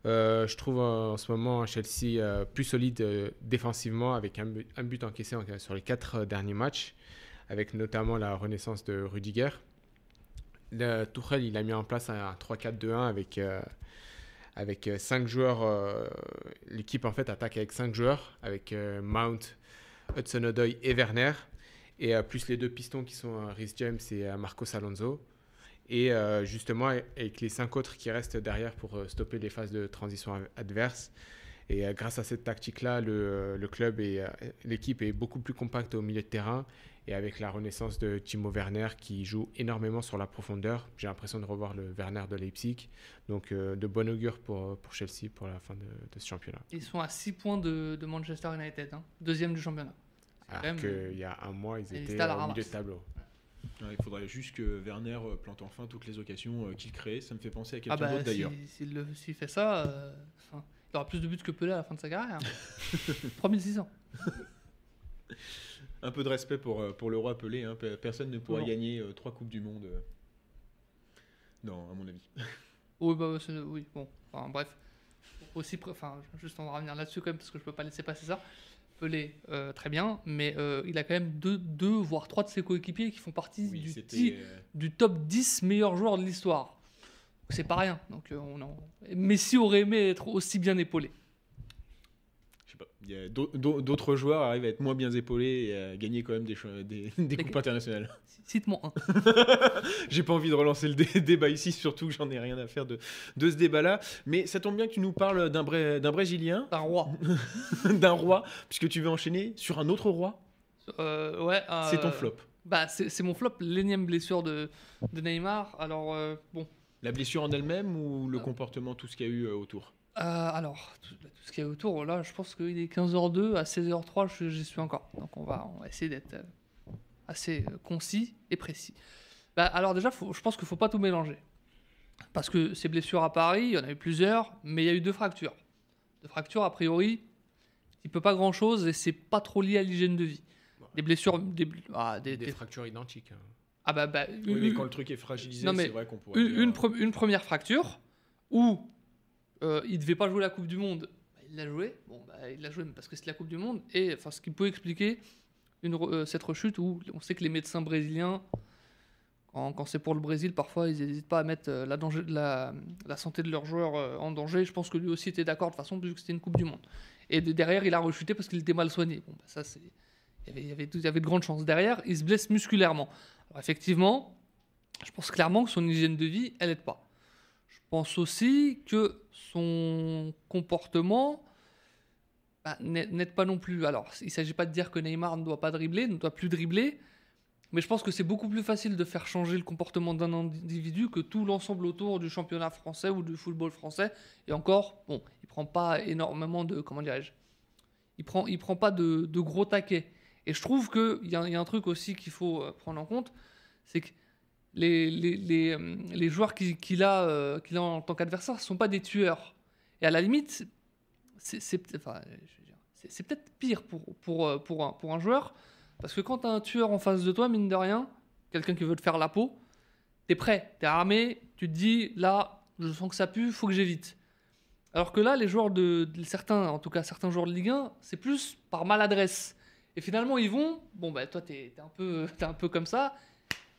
Euh, je trouve en ce moment Chelsea euh, plus solide euh, défensivement avec un but, encaissé sur les quatre derniers matchs, avec notamment la renaissance de Rudiger. Le, Tuchel, il a mis en place un 3-4-2-1 avec, avec 5 joueurs. L'équipe en fait attaque avec 5 joueurs, avec Mount, Hudson-Odoi et Werner, et plus les deux pistons qui sont Rhys James et Marcos Alonso et euh, justement avec les cinq autres qui restent derrière pour euh, stopper les phases de transition adverses. Et euh, grâce à cette tactique-là, le, le, club et l'équipe est beaucoup plus compacte au milieu de terrain. Et avec la renaissance de Timo Werner qui joue énormément sur la profondeur, j'ai l'impression de revoir le Werner de Leipzig. Donc de bon augure pour, pour Chelsea pour la fin de, ce championnat. Ils sont à 6 points de, de Manchester United, hein. deuxième du championnat. Alors qu'il y a un mois, ils étaient au milieu de tableau. Ouais, il faudrait juste que Werner euh, plante enfin toutes les occasions euh, qu'il crée. Ça me fait penser à quelqu'un Ah bah, d'autre d'ailleurs. si- s'il fait ça, euh, enfin, il aura plus de buts que Pelé à la fin de sa carrière. 3600. Un peu de respect pour, pour le roi Pelé. hein. Pe- Personne ne pourra Non. gagner euh, trois Coupes du Monde. euh. Non, à mon avis. Oui, bah, oui, bon, enfin, bref. Aussi, enfin, juste on va revenir là-dessus quand même parce que je peux pas laisser passer ça. Pelé, euh, très bien, mais euh, il a quand même deux, deux voire trois de ses coéquipiers qui font partie Oui, du, c'était. ti- euh, du top 10 meilleurs joueurs de l'histoire. C'est pas rien. Donc, on en... Messi aurait aimé être aussi bien épaulé. Sais pas. D'autres joueurs arrivent à être moins bien épaulés et à gagner quand même des, des, des coupes internationales. Cite-moi un. J'ai pas envie de relancer le dé- débat ici, surtout que j'en ai rien à faire de, de ce débat-là. Mais ça tombe bien que tu nous parles d'un Bré- d'un Brésilien, Un roi. d'un roi, puisque tu veux enchaîner sur un autre roi. Euh, ouais. C'est ton euh, flop. Bah, c'est mon flop, l'énième blessure de, de Neymar. Alors, euh, bon. La blessure en elle-même ou le Euh. comportement, tout ce qu'il y a eu euh, autour? Euh, alors, tout, tout ce qu'il y a autour, là, je pense qu'il est 15h02, à 16h03, je- j'y suis encore. Donc, on va, on va essayer d'être euh, assez euh, concis et précis. Bah, alors, déjà, faut- je pense qu'il ne faut pas tout mélanger. Parce que ces blessures à Paris, il y en a eu plusieurs, mais il y a eu deux fractures. Deux fractures, a priori, il peut pas grand-chose et c'est pas trop lié à l'hygiène de vie. Des blessures. Des, ah, des- Des, des- fractures identiques. hein. ah bah, bah, Oui, mais quand le truc est fragilisé, c'est vrai qu'on pourrait. une, dire, une euh, pre- une première fracture où euh, il devait pas jouer la Coupe du Monde, bah, il l'a joué. Bon, bah, il l'a joué parce que c'est la Coupe du Monde. Et enfin, ce qui peut expliquer euh, cette rechute où on sait que les médecins brésiliens, quand, c'est pour le Brésil, parfois ils n'hésitent pas à mettre euh, la, santé de leurs joueurs euh, en danger. Je pense que lui aussi était d'accord de toute façon, vu que c'était une Coupe du Monde. Et de- derrière, il a rechuté parce qu'il était mal soigné. Bon, bah, ça, c'est. Il y, avait, il, avait, de grandes chances. Derrière, il se blesse musculairement. Effectivement, je pense clairement que son hygiène de vie, elle n'aide pas. Pense aussi que son comportement bah, n'a- n'aide pas non plus. Alors, il ne s'agit pas de dire que Neymar ne doit pas dribbler, ne doit plus dribbler, mais je pense que c'est beaucoup plus facile de faire changer le comportement d'un individu que tout l'ensemble autour du championnat français ou du football français. Et encore, bon, il prend pas énormément de, comment dirais-je, il prend, il prend pas de, gros taquets. Et je trouve qu'il y a un truc aussi qu'il faut euh, prendre en compte, c'est que euh, les joueurs qu'il a, euh, en tant qu'adversaire ne sont pas des tueurs. Et à la limite, c'est peut-être pire euh, pour, un, joueur, parce que quand tu as un tueur en face de toi, mine de rien, quelqu'un qui veut te faire la peau, tu es prêt, tu es armé, tu te dis, là, je sens que ça pue, faut que j'évite. Alors que là, les joueurs de, certains, en tout cas certains joueurs de Ligue 1, c'est plus par maladresse. Et finalement, ils vont, bon, bah toi, tu es, un t'es un peu comme ça,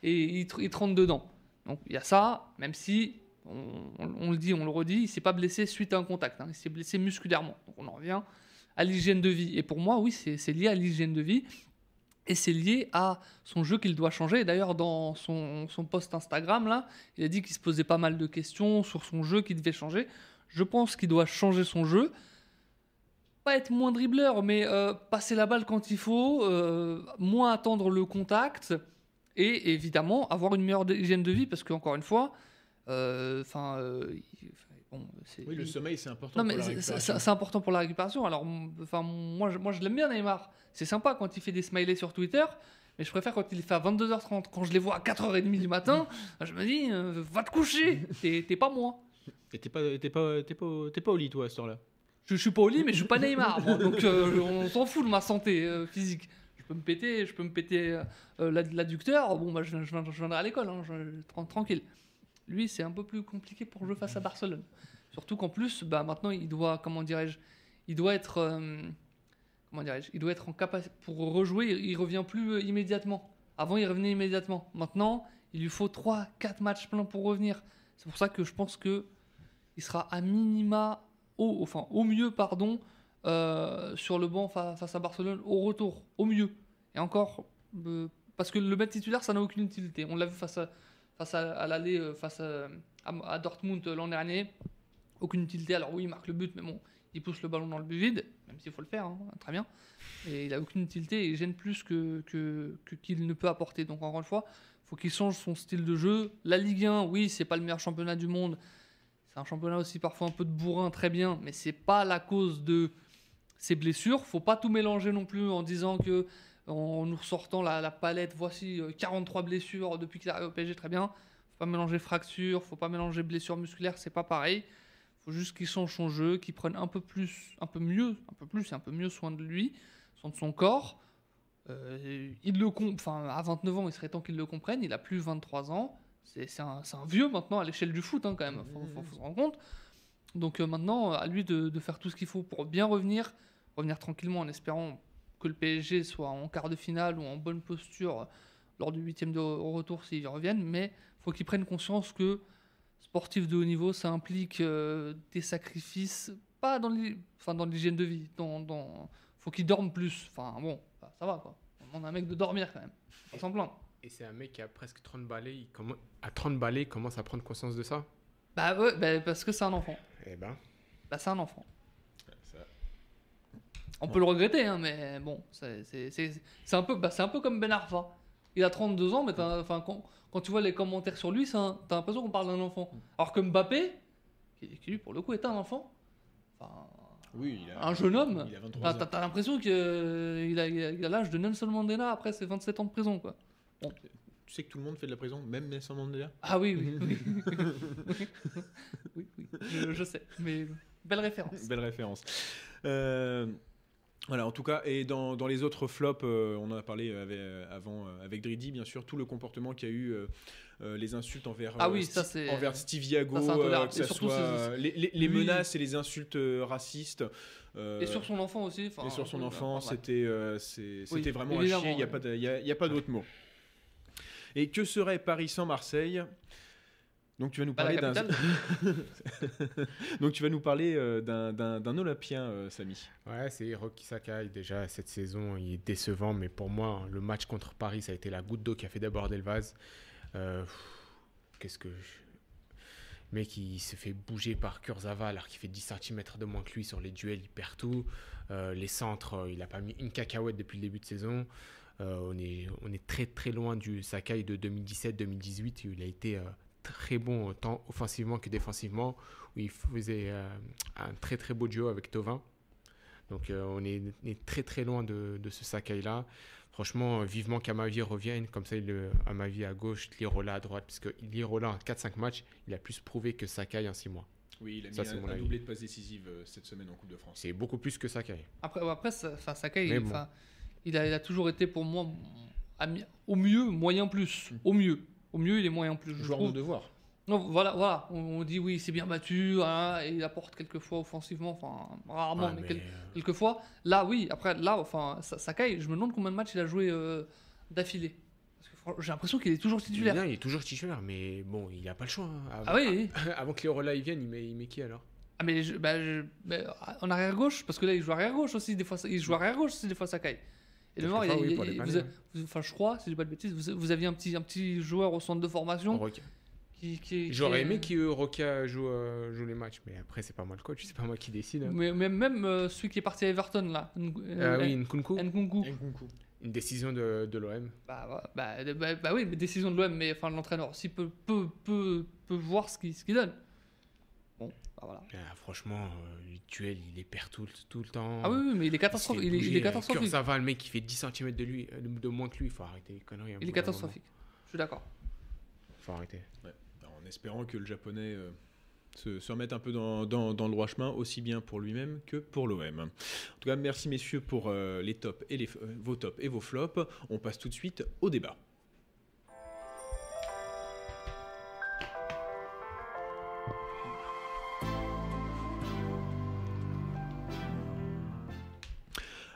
et ils te rentrent dedans. Donc il y a ça, même si, on, le dit, on le redit, il s'est pas blessé suite à un contact, hein, il s'est blessé musculairement. Donc on en revient à l'hygiène de vie. Et pour moi, oui, c'est lié à l'hygiène de vie. Et c'est lié à son jeu qu'il doit changer. D'ailleurs, dans son, son post Instagram, là, il a dit qu'il se posait pas mal de questions sur son jeu qu'il devait changer. Je pense qu'il doit changer son jeu. Pas être moins dribbleur, mais euh, passer la balle quand il faut, euh, moins attendre le contact, et évidemment avoir une meilleure hygiène de vie, parce qu'encore une fois, euh, enfin, euh, bon, Oui, le il- sommeil, c'est important. non, pour mais la c'est- important pour la récupération. Alors, enfin, moi, je, moi, je l'aime bien, Neymar. C'est sympa quand il fait des smileys sur Twitter, mais je préfère quand il les fait à 22h30. Quand je les vois à 4h30 du matin, je me dis, euh, va te coucher, t'es t'es pas moi. Et t'es pas, t'es pas, t'es pas, au- t'es pas au lit, toi, à ce temps-là. Je, je suis pas au lit, mais je suis pas Neymar. moi. donc, euh, on s'en fout de ma santé euh, physique. Me péter, je peux me péter euh, euh, l'ad- l'adducteur. Bon, bah, je, viendrai à l'école, hein, tranquille. Lui, c'est un peu plus compliqué pour jouer face à Barcelone. Surtout qu'en plus, bah, maintenant, il doit, comment dirais-je, il doit être, euh, comment dirais-je, il doit être en capacité pour rejouer. Il, revient plus immédiatement. Avant, il revenait immédiatement. Maintenant, il lui faut 3-4 matchs pleins pour revenir. C'est pour ça que je pense que il sera à minima, au, mieux, pardon, sur le banc fa- face à Barcelone au retour, au mieux. Et encore, euh, parce que le mettre titulaire, ça n'a aucune utilité. On l'a vu face à, face à, l'aller, euh, face à, Dortmund l'an dernier, aucune utilité. Alors oui, il marque le but, mais bon, il pousse le ballon dans le but vide, même s'il faut le faire, hein, très bien. Et il a aucune utilité et il gêne plus que que- qu'il ne peut apporter. Donc encore une fois, faut qu'il change son style de jeu. La Ligue 1, oui, c'est pas le meilleur championnat du monde. C'est un championnat aussi parfois un peu de bourrin, très bien, mais c'est pas la cause de ses blessures. Faut pas tout mélanger non plus en disant que en nous ressortant la, palette, voici euh, 43 blessures depuis qu'il est arrivé au PSG, très bien. Faut pas mélanger fractures, faut pas mélanger blessures musculaires, c'est pas pareil. Faut juste qu'il change son jeu, qu'il prenne un peu plus, un peu mieux, un peu plus et un peu mieux soin de lui, soin de son corps. Euh, il le enfin, à 29 ans, il serait temps qu'il le comprenne. Il a plus 23 ans. C'est un, vieux maintenant à l'échelle du foot, hein, quand même. Faut, faut- se rendre compte. Donc euh, maintenant, à lui de faire tout ce qu'il faut pour bien revenir, revenir tranquillement en espérant que le PSG soit en quart de finale ou en bonne posture lors du huitième de retour s'ils reviennent. Mais faut qu'il prenne conscience que sportif de haut niveau, ça implique euh, des sacrifices, pas dans l'hy- enfin, dans l'hygiène de vie. Dans, dans... faut qu'il dorme plus. Enfin bon, bah, ça va quoi. On demande à un mec de dormir quand même. Pas s'en plaindre. Et c'est un mec qui a presque 30 balais. Il commen- À 30 balais, il commence à prendre conscience de ça? Bah ouais, bah, parce que c'est un enfant. Eh ben. Bah c'est un enfant. On peut le regretter, hein, mais bon, c'est un, peu- bah, un peu comme Ben Arfa. Il a 32 ans, mais enfin, quand, quand tu vois les commentaires sur lui, c'est un- t'as l'impression qu'on parle d'un enfant. Alors que Mbappé, qui, qui lui pour le coup est un enfant, enfin, Oui, il a, un jeune homme, Il a 23 t'as l'impression qu'il a, il a, il a l'âge de Nelson Mandela après ses 27 ans de prison. Quoi. Tu sais que tout le monde fait de la prison, même Nelson Mandela? Ah oui, oui, oui. oui, oui, je, je sais, mais belle référence. Belle référence. Euh, voilà, en tout cas, et dans, dans les autres flops, euh, on en a parlé avec- avant euh, avec Dridi, bien sûr, tout le comportement qu'il y a eu, euh, euh, les insultes envers, Ah euh, oui, ça, envers Steve Yago, euh, que ça soit euh, les, les- les lui- menaces et les insultes euh, racistes. euh, Et sur son enfant aussi. et sur son enfant, c'était euh, Oui, vraiment évidemment, chier, il n'y a pas d'autre mot. Et que serait Paris sans Marseille donc tu vas nous parler d'un capitale. donc tu vas nous parler euh, d'un- Olympien euh, Samy. Ouais, c'est Hiroki Sakai. Déjà, cette saison, il est décevant. Mais pour moi, le match contre Paris, ça a été la goutte d'eau qui a fait déborder le vase. Euh, Qu'est-ce que. je- Le mec, il se fait bouger par Kurzawa alors qu'il fait 10 cm de moins que lui sur les duels, il perd tout. Euh, les centres, il n'a pas mis une cacahuète depuis le début de saison. Euh, on, est, on est très très loin du Sakai de 2017-2018 où il a été euh, très bon tant offensivement que défensivement, où il faisait euh, un très très beau duo avec Tovin. Donc euh, on, est, on est très très loin de, de ce Sakai-là. Franchement, euh, vivement qu'Amavi revienne, comme ça, il, Amavi à gauche, Lirola à droite, parce que Lirola en 4-5 matchs, il a plus prouvé que Sakai en 6 mois. Oui, il a mis Ça, c'est un, doublé de passes décisives cette semaine en Coupe de France. C'est beaucoup plus que Sakai. Après, après ça- Sakai, il, bon. enfin, il, a, il a toujours été pour moi, au mieux, moyen plus. Au mieux. Au mieux, il est moyen plus. Je Joueur de devoir. Non, voilà, voilà. On, on dit oui, c'est bien battu, hein, et il apporte quelquefois offensivement, enfin rarement, Ouais, mais, mais, quel- euh, quelquefois. Là, oui. Après, là, enfin, Sa- Sakai, je me demande combien de matchs il a joué euh, d'affilée. J'ai l'impression qu'il est toujours titulaire. Bien, il est toujours titulaire, mais bon, il n'a pas le choix. hein. Avant, Ah oui, avant que Lirola il vienne, il met, il met qui alors? Ah mais, je- bah, je- bah, en arrière gauche, parce que là il joue arrière gauche aussi des fois. Il joue arrière gauche aussi des fois Sakai. Et de mémoire, il oui, il vous a- vous- enfin je crois, si je dis pas de bêtises, vous, vous aviez un petit, un petit joueur au centre de formation qui, qui- J'aurais aimé que Roca joue, euh, joue les matchs, mais après, c'est pas moi le coach, c'est pas moi qui décide. hein. Mais, mais même euh, celui qui est parti à Everton là, Ng- Ah euh, oui, Nkunku, Nkunku. Nkunku. une décision de, de l'OM. Bah, bah, bah, bah, bah oui, mais décision de l'OM, mais enfin l'entraîneur aussi peut, peut, peut, peut voir ce qu'il ce qu'il donne. Bon, bah voilà. Ah, franchement, euh, le duel, il les perd tout, le- tout le temps. Ah oui, oui, mais il est Il catastrophique. Il est, il est euh, catastrophique. Kurzawa, le mec qui fait 10 cm de, lui, euh, de, moins que lui, il faut arrêter les conneries. un Il est catastrophique. Je suis d'accord. moment. faut arrêter. En espérant que le japonais euh, se, se remette un peu dans, dans- dans le droit chemin, aussi bien pour lui-même que pour l'OM. En tout cas, merci messieurs pour euh, les tops et les, euh, vos tops et vos flops. On passe tout de suite au débat.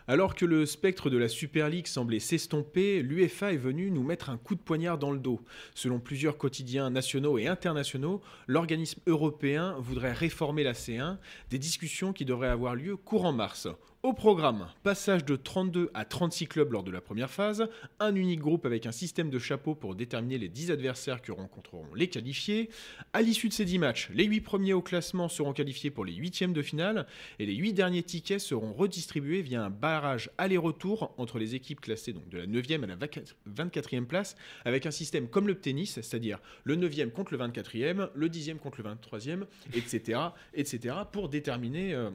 Alors que le spectre de la Super League semblait s'estomper, l'UEFA est venu nous mettre un coup de poignard dans le dos. Selon plusieurs quotidiens nationaux et internationaux, l'organisme européen voudrait réformer la C1, des discussions qui devraient avoir lieu courant mars. Au programme, passage de 32 à 36 clubs lors de la première phase, un unique groupe avec un système de chapeau pour déterminer les 10 adversaires qui rencontreront les qualifiés. À l'issue de ces 10 matchs, les 8 premiers au classement seront qualifiés pour les huitièmes de finale et les 8 derniers tickets seront redistribués via un barrage aller-retour entre les équipes classées donc de la 9e à la 24e place avec un système comme le tennis, c'est-à-dire le 9e contre le 24e, le 10e contre le 23e, etc., etc., pour déterminer euh,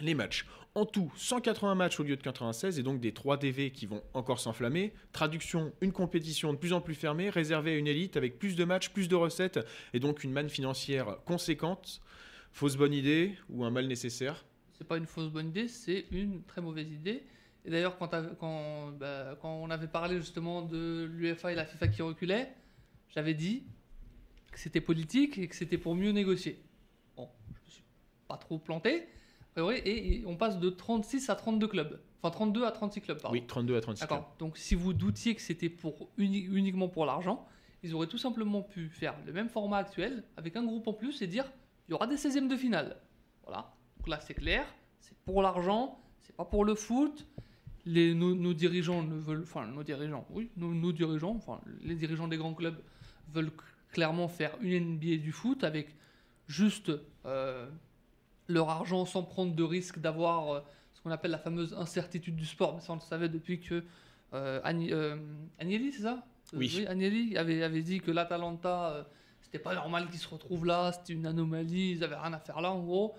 Les matchs. En tout, 180 matchs au lieu de 96 et donc des 3 DV qui vont encore s'enflammer. Traduction, une compétition de plus en plus fermée, réservée à une élite avec plus de matchs, plus de recettes et donc une manne financière conséquente. Fausse bonne idée ou un mal nécessaire? C'est pas une fausse bonne idée, c'est une très mauvaise idée. Et d'ailleurs, bah, quand on avait parlé justement de l'UEFA et la FIFA qui reculaient, j'avais dit que c'était politique et que c'était pour mieux négocier. Bon, je me suis pas trop planté. Priori, Et, et on passe de 36 à 32 clubs. Enfin, 32 à 36 clubs, pardon. Oui, 32 à 36. D'accord. Donc, si vous doutiez que c'était pour uni- uniquement pour l'argent, ils auraient tout simplement pu faire le même format actuel avec un groupe en plus et dire il y aura des 16e de finale. Voilà. Donc là, c'est clair. C'est pour l'argent. C'est pas pour le foot. Les, nos, nos dirigeants ne veulent, enfin nos dirigeants, oui, nos, nos dirigeants, enfin les dirigeants des grands clubs veulent clairement faire une NBA du foot avec juste euh, leur argent sans prendre de risque d'avoir euh, ce qu'on appelle la fameuse incertitude du sport. Mais ça, on le savait depuis que euh, euh, Agnelli, c'est ça? Euh, Oui. Agnelli avait, avait dit que l'Atalanta, c'était pas normal qu'ils se retrouvent là, c'était une anomalie, ils avaient rien à faire là en gros.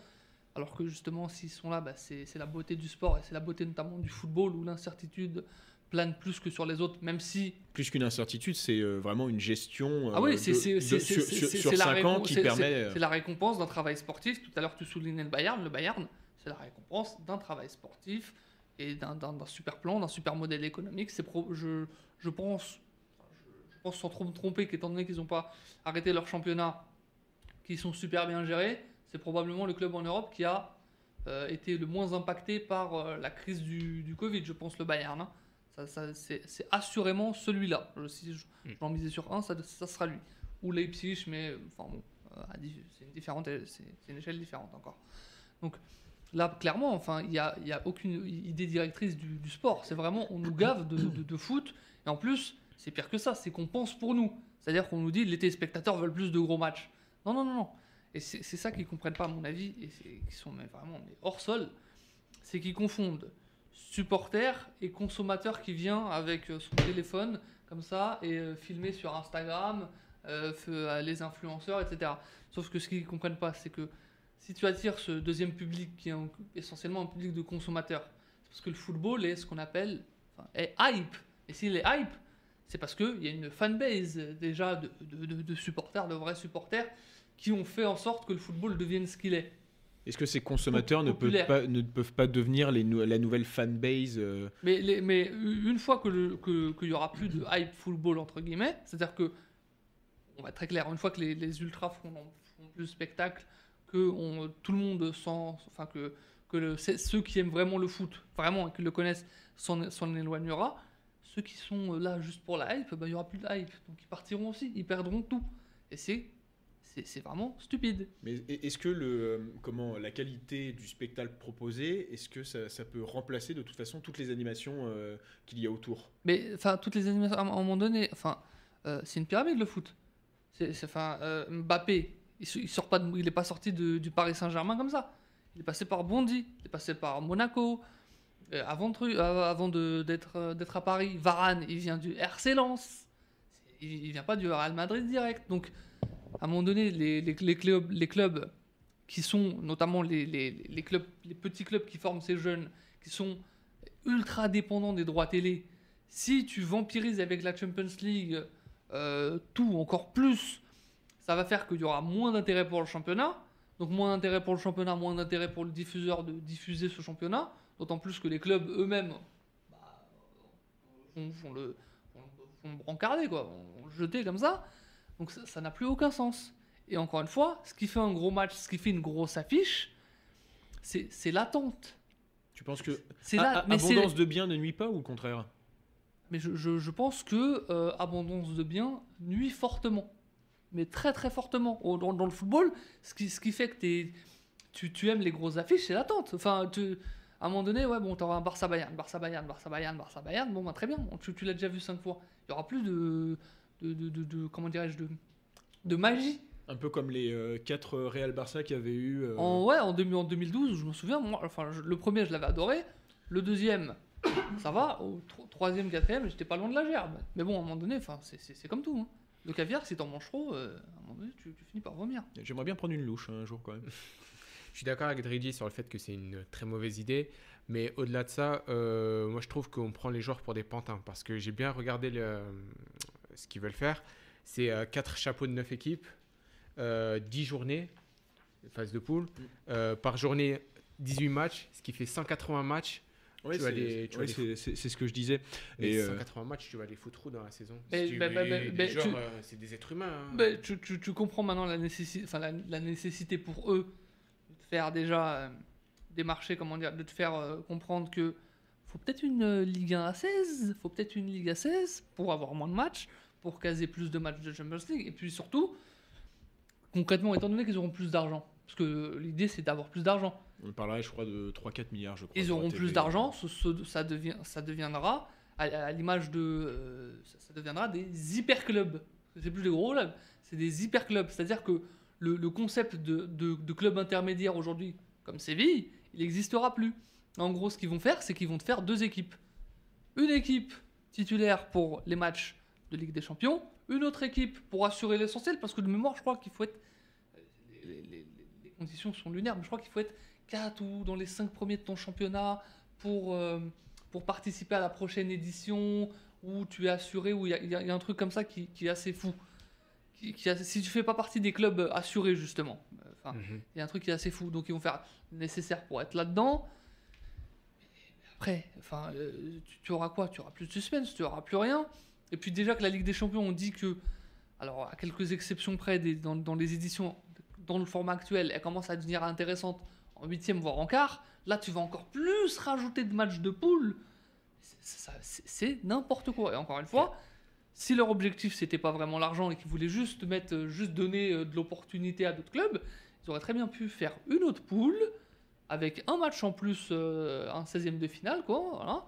Alors que justement, s'ils sont là, bah, c'est c'est la beauté du sport et c'est la beauté notamment du football où l'incertitude plane plus que sur les autres, même si Plus qu'une incertitude, c'est euh, vraiment une gestion ah euh, oui, c'est sur, c'est- sur- c'est- sur c'est la 5 ans qui permet. c'est- euh, C'est la récompense d'un travail sportif. Tout à l'heure, tu soulignais le Bayern. Le Bayern, c'est la récompense d'un travail sportif et d'un- super plan, d'un super modèle économique. C'est je, je pense, je, je pense sans trop me tromper, qu'étant donné qu'ils n'ont pas arrêté leur championnat, qu'ils sont super bien gérés, c'est probablement le club en Europe qui a euh, été le moins impacté par euh, la crise du, du Covid, je pense, le Bayern. hein. Ça, ça- c'est assurément celui-là. Si je- j'en misais sur un, ça, ça sera lui. Ou Leipzig, mais enfin bon, euh, c'est une, échelle différente encore. Donc là, clairement, enfin, il n'y a, y a aucune idée directrice du, du sport. C'est vraiment, on nous gave de, de- de foot. Et en plus, c'est pire que ça, c'est qu'on pense pour nous. C'est-à-dire qu'on nous dit les téléspectateurs veulent plus de gros matchs. Non, non, non, non. Et c'est ça qu'ils comprennent pas, à mon avis, et qui sont mais vraiment mais hors sol, c'est qu'ils confondent supporters et consommateurs qui vient avec euh, son téléphone comme ça et euh, filmé sur Instagram, euh, les influenceurs, etc. Sauf que ce qu'ils comprennent pas, c'est que si tu attires ce deuxième public qui est essentiellement un public de consommateurs, c'est parce que le football est ce qu'on appelle est hype. Et s'il est hype, c'est parce qu'il y a une fanbase déjà de- de supporters, de vrais supporters, qui ont fait en sorte que le football devienne ce qu'il est. Est-ce que ces consommateurs ne peuvent, pas, ne peuvent pas devenir les la nouvelle fanbase euh, Mais, les- mais une fois que le- que- qu'il y aura plus de hype football entre guillemets, c'est-à-dire que on va être très clair, une fois que les, les ultras feront plus de spectacle, que on- tout le monde s'en, enfin que que le- c'est- ceux qui aiment vraiment le foot, vraiment et qui le connaissent, s'en, éloignera. Ceux qui sont là juste pour la hype, bah, il y aura plus de hype, donc ils partiront aussi, ils perdront tout. Et c'est c'est, vraiment stupide. Mais est-ce que le, euh, comment, la qualité du spectacle proposé, est-ce que ça, ça peut remplacer de toute façon toutes les animations euh, qu'il y a autour? Mais enfin, toutes les animations, à un moment donné, enfin, euh, c'est une pyramide le foot. C'est, enfin, euh, Mbappé, il, sort pas, de- il est pas sorti de- du Paris Saint-Germain comme ça. Il est passé par Bondy, il est passé par Monaco. avant de, avant d'être, d'être à Paris, Varane, il vient du RC Lens. Il, il vient pas du Real Madrid direct. Donc, à un moment donné, les, clubs, qui sont, notamment les, petits clubs qui forment ces jeunes, qui sont ultra dépendants des droits télé, si tu vampirises avec la Champions League euh, tout encore plus, ça va faire qu'il y aura moins d'intérêt pour le championnat. Donc moins d'intérêt pour le championnat, moins d'intérêt pour le diffuseur de diffuser ce championnat. D'autant plus que les clubs eux-mêmes bah, vont le, brancarder, quoi, le jeter comme ça. Donc ça n'a plus aucun sens. Et encore une fois, ce qui fait un gros match, ce qui fait une grosse affiche, c'est l'attente. Tu penses que C'est abondance de biens ne nuit pas ou le contraire? Mais je, je- je pense que euh, abondance de biens nuit fortement. Mais très très fortement. Au- Dans, dans le football, ce qui, ce qui fait que tu, tu aimes les grosses affiches, c'est l'attente. Enfin, tu- à un moment donné, ouais, bon, t'auras un Barça Bayern, Barça Bayern, Barça Bayern, Barça Bayern. Bon, bah, très bien, tu, tu l'as déjà vu cinq fois. Il y aura plus de. De, de, de- de- comment dirais-je de, de magie. Un peu comme les 4 Real Barça qui avaient eu. euh, En, ouais, en, 2000 en 2012, je me souviens, moi, enfin, je- le premier, je l'avais adoré. Le deuxième, ça va. Au tro- troisième, quatrième, j'étais pas loin de la gerbe. Mais bon, à un moment donné, enfin, c'est- comme tout. hein. Le caviar, si t'en manges trop, euh, à un moment donné, tu, tu finis par vomir. J'aimerais bien prendre une louche hein, un jour quand même. Je suis d'accord avec Dridi sur le fait que c'est une très mauvaise idée. Mais au-delà de ça, euh, moi je trouve qu'on prend les joueurs pour des pantins. Parce que j'ai bien regardé le, ce qu'ils veulent faire. C'est 4 chapeaux de 9 équipes, 10 journées, phase de poule. par journée, 18 matchs, ce qui fait 180 matchs. Ouais, c'est ce que je disais. Et 180 euh, matchs, tu vas les foutre où dans la saison? C'est des êtres humains. Hein. Tu, tu, tu, comprends maintenant la nécessité, enfin, la, la, nécessité pour eux de faire déjà euh, des marchés, comment dire, de te faire euh, comprendre que faut peut-être une Ligue 1 à 16, faut peut-être une Ligue à 16 pour avoir moins de matchs, pour caser plus de matchs de Champions League. Et puis surtout, concrètement, étant donné qu'ils auront plus d'argent, parce que l'idée c'est d'avoir plus d'argent on parlerait, je crois, de 3-4 milliards, je crois. Ils auront plus d'argent, ça, devient, ça deviendra, à, l'image de. Euh, ça, deviendra des hyper clubs. C'est plus des gros clubs, c'est des hyper clubs. C'est-à-dire que le, concept de, de, club intermédiaire aujourd'hui, comme Séville, il n'existera plus. En gros, ce qu'ils vont faire, c'est qu'ils vont te faire deux équipes. Une équipe titulaire pour les matchs de Ligue des Champions, une autre équipe pour assurer l'essentiel, parce que de mémoire, je crois qu'il faut être. Les, les, conditions sont lunaires, mais je crois qu'il faut être 4 ou dans les 5 premiers de ton championnat pour, euh, pour participer à la prochaine édition où tu es assuré, où il y, a un truc comme ça qui, qui est assez fou. Qui, qui si tu fais pas partie des clubs assurés, justement, mhm. il y a un truc qui est assez fou. Donc ils vont faire le nécessaire pour être là-dedans. Après, enfin, euh, tu, auras quoi? Tu auras plus de suspense, tu auras plus rien. Et puis déjà que la Ligue des Champions, on dit que, alors à quelques exceptions près, dans, les éditions, dans le format actuel, elle commence à devenir intéressante en huitième voire en quart, là tu vas encore plus rajouter de matchs de poule. C'est n'importe quoi. Et encore une fois, si leur objectif c'était pas vraiment l'argent et qu'ils voulaient juste mettre, euh, juste donner euh, de l'opportunité à d'autres clubs, ils auraient très bien pu faire une autre poule avec un match en plus, euh, un 16e de finale, quoi.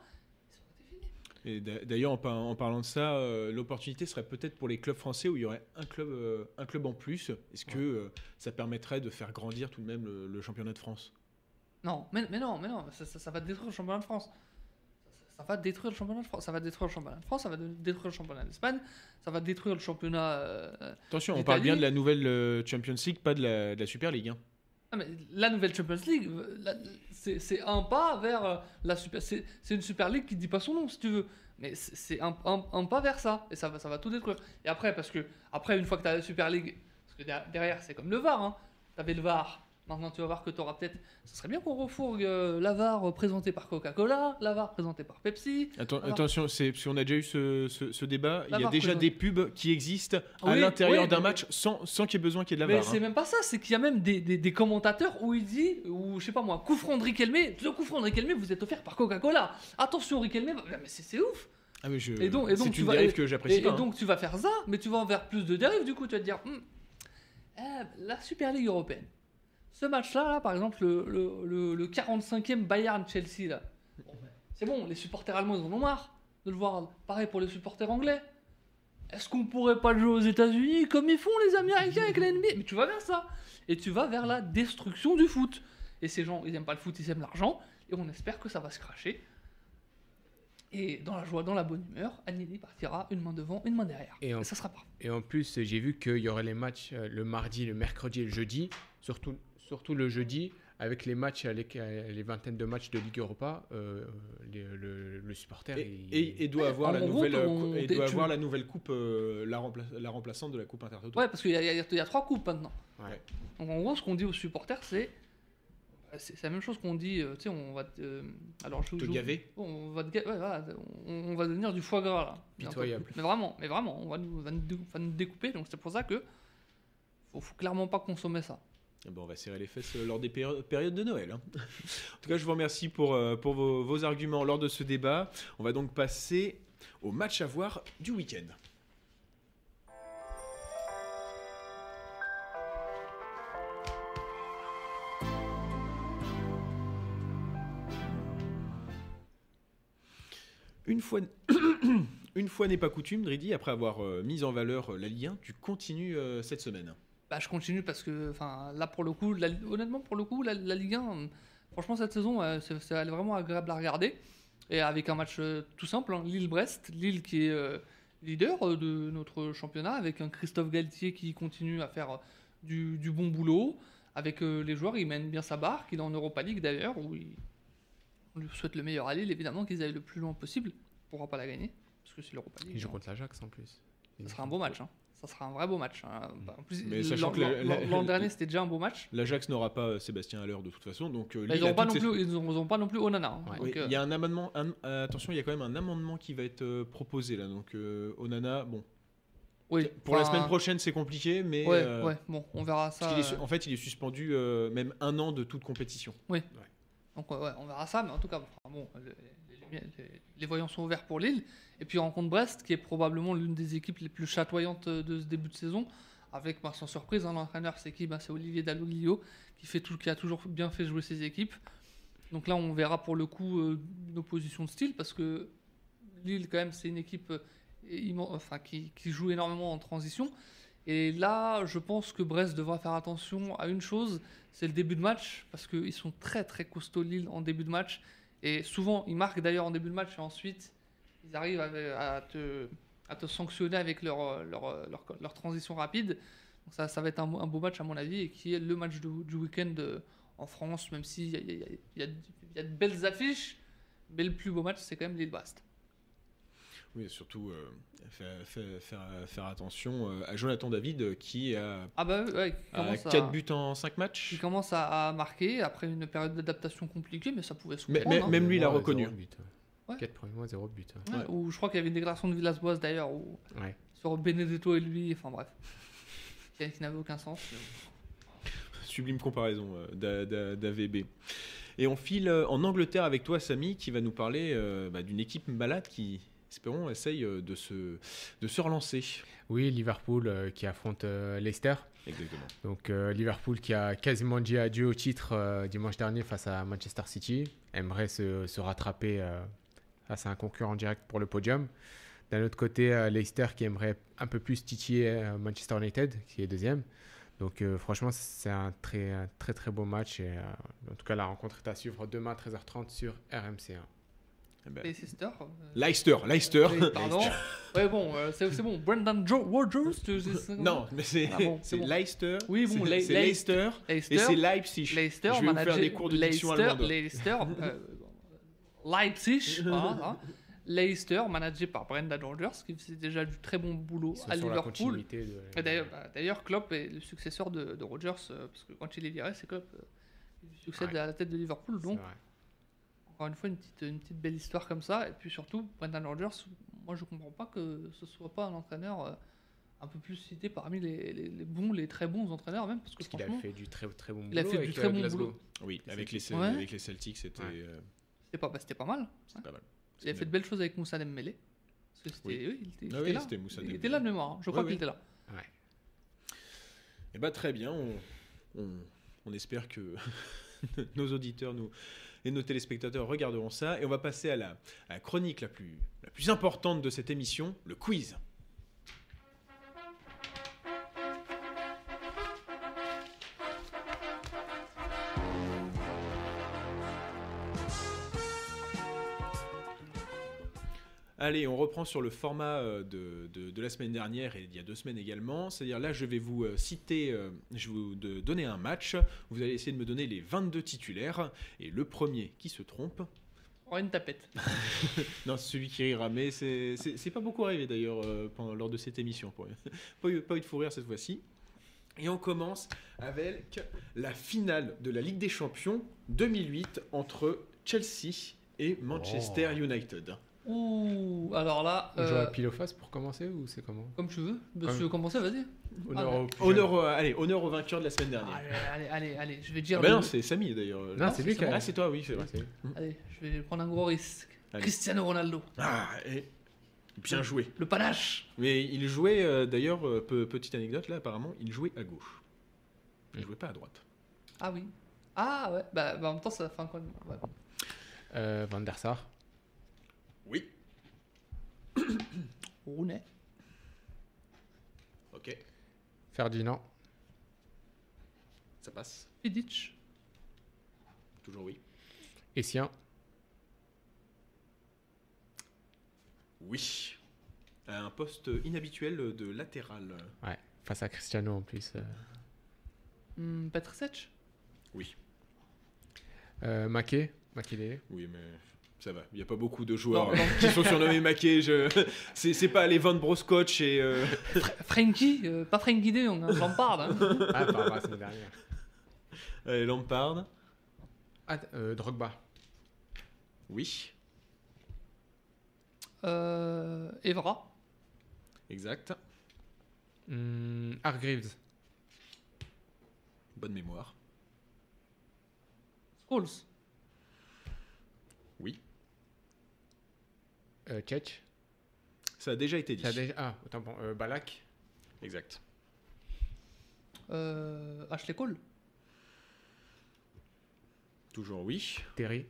Et d'ailleurs, en, parlant de ça, l'opportunité serait peut-être pour les clubs français où il y aurait un club, un club en plus. Est-ce que ça permettrait de faire grandir tout de même le, championnat de France? Non, mais, mais, non, mais non, ça, va détruire le championnat de France. Ça, va détruire le championnat de France. Ça va détruire le championnat de France. Ça va détruire le championnat d'Espagne. Ça va détruire le championnat. Euh, Attention, on parle bien de la nouvelle euh, Champions League, pas de la, Super League. Hein. Ah, mais la nouvelle Champions League, euh, c'est un pas vers la Super. C'est une Super League qui dit pas son nom, si tu veux. Mais c'est un, pas vers ça. Et ça va, tout détruire. Et après, parce que, après, une fois que tu la Super League, derrière, c'est comme le VAR. Hein. Tu avais le VAR. Maintenant, tu vas voir que tu auras peut-être. Ce serait bien qu'on refourgue euh, la VAR présenté par Coca-Cola, la VAR présenté par Pepsi. Attention, c'est, si on a déjà eu ce, ce, débat, il y a déjà des pubs qui existent à l'intérieur d'un match sans, sans qu'il y ait besoin qu'il y ait de la VAR. Mais c'est hein. même pas ça, c'est qu'il y a même des, des, commentateurs où il dit, ou je sais pas moi, coup franc de Riquelme, le coup franc de Riquelme vous êtes offert par Coca-Cola. Attention, Riquelme, mais c'est, ouf. Ah mais je... Et donc, et donc tu vas, que j'apprécie. Et, hein. donc tu vas faire ça, mais tu vas en faire plus de dérives du coup. Tu vas te dire, hmm, eh, la Super League européenne. Ce match-là, là, par exemple, le, le, 45e Bayern-Chelsea, là. c'est bon, les supporters allemands, ils en ont marre de le voir. Pareil pour les supporters anglais. Est-ce qu'on pourrait pas le jouer aux États-Unis comme ils font les Américains avec la NBA Mais tu vas vers ça. Et tu vas vers la destruction du foot. Et ces gens, ils aiment pas le foot, ils aiment l'argent. Et on espère que ça va se cracher. Et dans la joie, dans la bonne humeur, Agnelli partira une main devant, une main derrière. Et, ça sera pas. Et en plus, j'ai vu qu'il y aurait les matchs euh, le mardi, le mercredi et le jeudi, surtout, surtout le jeudi, avec les matchs, les, les vingtaines de matchs de Ligue Europa, euh, le, supporter. Et, et, doit avoir, la, nouvelle, et doit avoir la nouvelle coupe, euh, la, la, remplaçante de la coupe Intertoto. Ouais, parce qu'il y, y, a trois coupes maintenant. Ouais. Donc en gros, ce qu'on dit aux supporters, c'est c'est la même chose qu'on dit, euh, tu sais, on va euh, alors je, te gaver. On va, on, va devenir du foie gras là. Pitoyable. Mais vraiment, mais vraiment, on va nous, va nous, découper. Donc c'est pour ça que faut, faut clairement pas consommer ça. Eh ben, on va serrer les fesses euh, lors des périodes de Noël. Hein. en tout cas, je vous remercie pour, pour vos, arguments lors de ce débat. On va donc passer au match à voir du week-end. Une fois, une fois n'est pas coutume, Dridi, après avoir euh, mis en valeur euh, la Ligue 1, tu continues euh, cette semaine. Bah, je continue parce que, enfin, là pour le coup, honnêtement pour le coup, la, Ligue 1, franchement cette saison, c'est, elle est vraiment agréable à regarder. Et avec un match tout simple, hein, Lille-Brest, Lille qui est leader de notre championnat, avec un Christophe Galtier qui continue à faire du, du bon boulot, avec euh, les joueurs, il mène bien sa barque. Il est en Europa League d'ailleurs, où il- on lui souhaite le meilleur à Lille, évidemment, qu'ils aillent le plus loin possible. Il pourra pas la gagner, parce que c'est l'Europa League. Il joue contre l'Ajax en plus. Ça sera un beau match. hein. Ça sera un vrai beau match. hein. En plus, Mais le- sachant l'an- dernier, c'était déjà un beau match. L'Ajax n'aura pas Sébastien Haller de toute façon, donc euh, Bah, ils n'auront pas, non ses- plus- pas non Onana. hein. Ouais. Donc, Oui, euh, il y a un amendement. un- euh, attention, il y a quand même un amendement qui va être euh, proposé là. Donc Onana, bon, oui, pour la semaine prochaine c'est compliqué, mais Ouais, ouais, bon, on verra ça. est en fait il est suspendu même un an de toute compétition. Donc ouais, ouais, on verra ça, mais en tout cas, bon, les, voyants sont ouverts pour Lille. Et puis on rencontre Brest, qui est probablement l'une des équipes les plus chatoyantes de ce début de saison, avec bah, sans surprise, hein, l'entraîneur c'est qui? Bah, C'est Olivier Dalloglio, qui, fait tout, qui a toujours bien fait jouer ses équipes. Donc là, on verra pour le coup euh, une opposition de style, parce que Lille, quand même, c'est une équipe euh, qui joue énormément en transition. Et là, je pense que Brest devra faire attention à une chose, c'est le début de match, parce qu'ils sont très très costauds Lille en début de match. Et souvent, ils marquent d'ailleurs en début de match, et ensuite, ils arrivent à, te, sanctionner avec leur, leur, transition rapide. Donc ça, ça va être un, beau match à mon avis, et qui est le match du, week-end euh, en France, même s'il y y, a, de belles affiches, mais le plus beau match, c'est quand même Lille-Brest. Oui, surtout euh, faire, faire, faire, faire attention euh, à Jonathan David euh, qui a, Ah bah ouais, qui a commence, 4 à, buts en 5 matchs. qui commence à, à marquer après une période d'adaptation compliquée, mais ça pouvait se Mais- comprendre. mais- hein. même lui, il a reconnu. ouais. Ouais. Quatre premiers mois, zéro but. Ouais, Ouais. Ou je crois qu'il y avait une déclaration de Villas-Boas d'ailleurs, où- sur Benedetto et lui, enfin bref, qui, qui n'avait aucun sens. Sublime comparaison euh, d'A- d'A- d'AVB. Et on file en Angleterre avec toi, Samy, qui va nous parler euh, bah, d'une équipe malade qui, espérons, essaye euh, de se, de se relancer. Oui, Liverpool euh, qui affronte euh, Leicester. Exactement. Donc euh, Liverpool qui a quasiment dit adieu au titre dimanche dernier face à Manchester City aimerait se, se rattraper face à un concurrent direct pour le podium. D'un autre côté, Leicester qui aimerait un peu plus titiller Manchester United qui est deuxième. Donc franchement, c'est un très, un très très beau match. Et, en tout cas, la rencontre est à suivre demain 13h30 sur RMC1. Eh ben, Leicester. euh, Leicester, Leicester. oui, pardon. ouais, bon, euh, c'est c'est bon. Brendan Jo- Rodgers. tu- c'est- c'est- Non, mais c'est Ah bon, c'est c'est bon. Leicester. Oui, bon, c'est- Le- c'est Le- Leicester. Leicester. Et c'est Leipzig. Leicester, Je vais vous faire des cours de diction Leicester, allemande. Leicester, euh, Leipzig, voilà, hein. Leicester, managé par Brendan Rodgers, qui faisait déjà du très bon boulot à Liverpool. continuité de... Et D'ailleurs, bah, d'ailleurs, Klopp est le successeur de, de Rodgers, euh, parce que quand il est viré, c'est Klopp qui succède Ouais. à la tête de Liverpool. Donc. Encore une fois, une petite, une petite belle histoire comme ça. Et puis surtout, Brendan Rodgers, moi je comprends pas que ce soit pas un entraîneur euh, un peu plus cité parmi les, les- les bons, les très bons entraîneurs même, parce que Parce a fait du très très bon boulot. Il a fait du avec, très euh, bon Glasgow. boulot. Oui, avec les, Celtics. Ouais. avec les Celtics, c'était Ouais. euh, c'était pas, bah, pas mal. c'était pas mal. Il a fait de belles choses avec Moussa Dembélé. Parce que c'était, Oui. oui, il était, Ah oui, là. c'était Moussa il Dembélé. était là de mémoire, hein. je crois Ouais, qu'il était là. Ouais. Eh ben, très bien, on, on- on espère que nos auditeurs nous, et nos téléspectateurs regarderont ça. Et on va passer à la, chronique la plus importante de cette émission, le quiz. Allez, on reprend sur le format euh, de, de- de la semaine dernière et il y a deux semaines également. C'est-à-dire là, je vais vous euh, citer, euh, je vais vous de- donner un match. Vous allez essayer de me donner les 22 titulaires. Et le premier qui se trompe, On aura une tapette. non, c'est celui qui rira. Mais c'est pas beaucoup arrivé d'ailleurs euh, lors de cette émission. Pour... pas, eu, pas eu de fou rire cette fois-ci. Et on commence avec la finale de la Ligue des Champions 2008 entre Chelsea et Manchester Oh. United. Ouh, alors là, On joue euh, à pile ou face pour commencer ou c'est comment? comme tu veux. Bah, si tu veux commencer, vas-y. Honneur Ah, au plus Honneur, au- allez, honneur au vainqueur de la semaine dernière. Allez, allez, allez, allez, je vais dire. Ah bah le- non, c'est Samy d'ailleurs. Non, c'est lui qui a- Ah, c'est toi, oui, c'est vrai. Allez, je vais prendre un gros risque. Allez. Cristiano Ronaldo, Ah, et bien joué. le panache. Mais il jouait, euh, d'ailleurs, euh, pe- petite anecdote là, apparemment, il jouait à gauche. Il jouait pas à droite. Ah oui. Ah ouais, bah, bah, en même temps, ça fait encore. Ouais. Euh, Van der Sar. Oui. Rooney. Ok, Ferdinand. ça passe. Vidic. Toujours oui. Essien. Oui. Un poste inhabituel de latéral. Ouais, face à Cristiano en plus. euh. Hmm, Petrsic Oui. Euh, Maké. Makelele. Oui, mais ça va. Il n'y a pas beaucoup de joueurs Non, non. qui sont surnommés Maquet. Je... C'est c'est pas les Van Broscotch et. euh, Frankie euh, Pas Frankie de Jong, hein, Lampard. hein. Ah, dernière. euh, Lampard. Ah, euh, Drogba. Oui, Euh, Evra. exact. Hmm, Hargreaves. Bonne mémoire. Scholes. Oui. Euh, Tchetch. Ça a déjà été dit. Ça a déjà- Ah, autant bon. Euh, Balak? Exact. Euh, Ashley Cole? Toujours oui. Terry?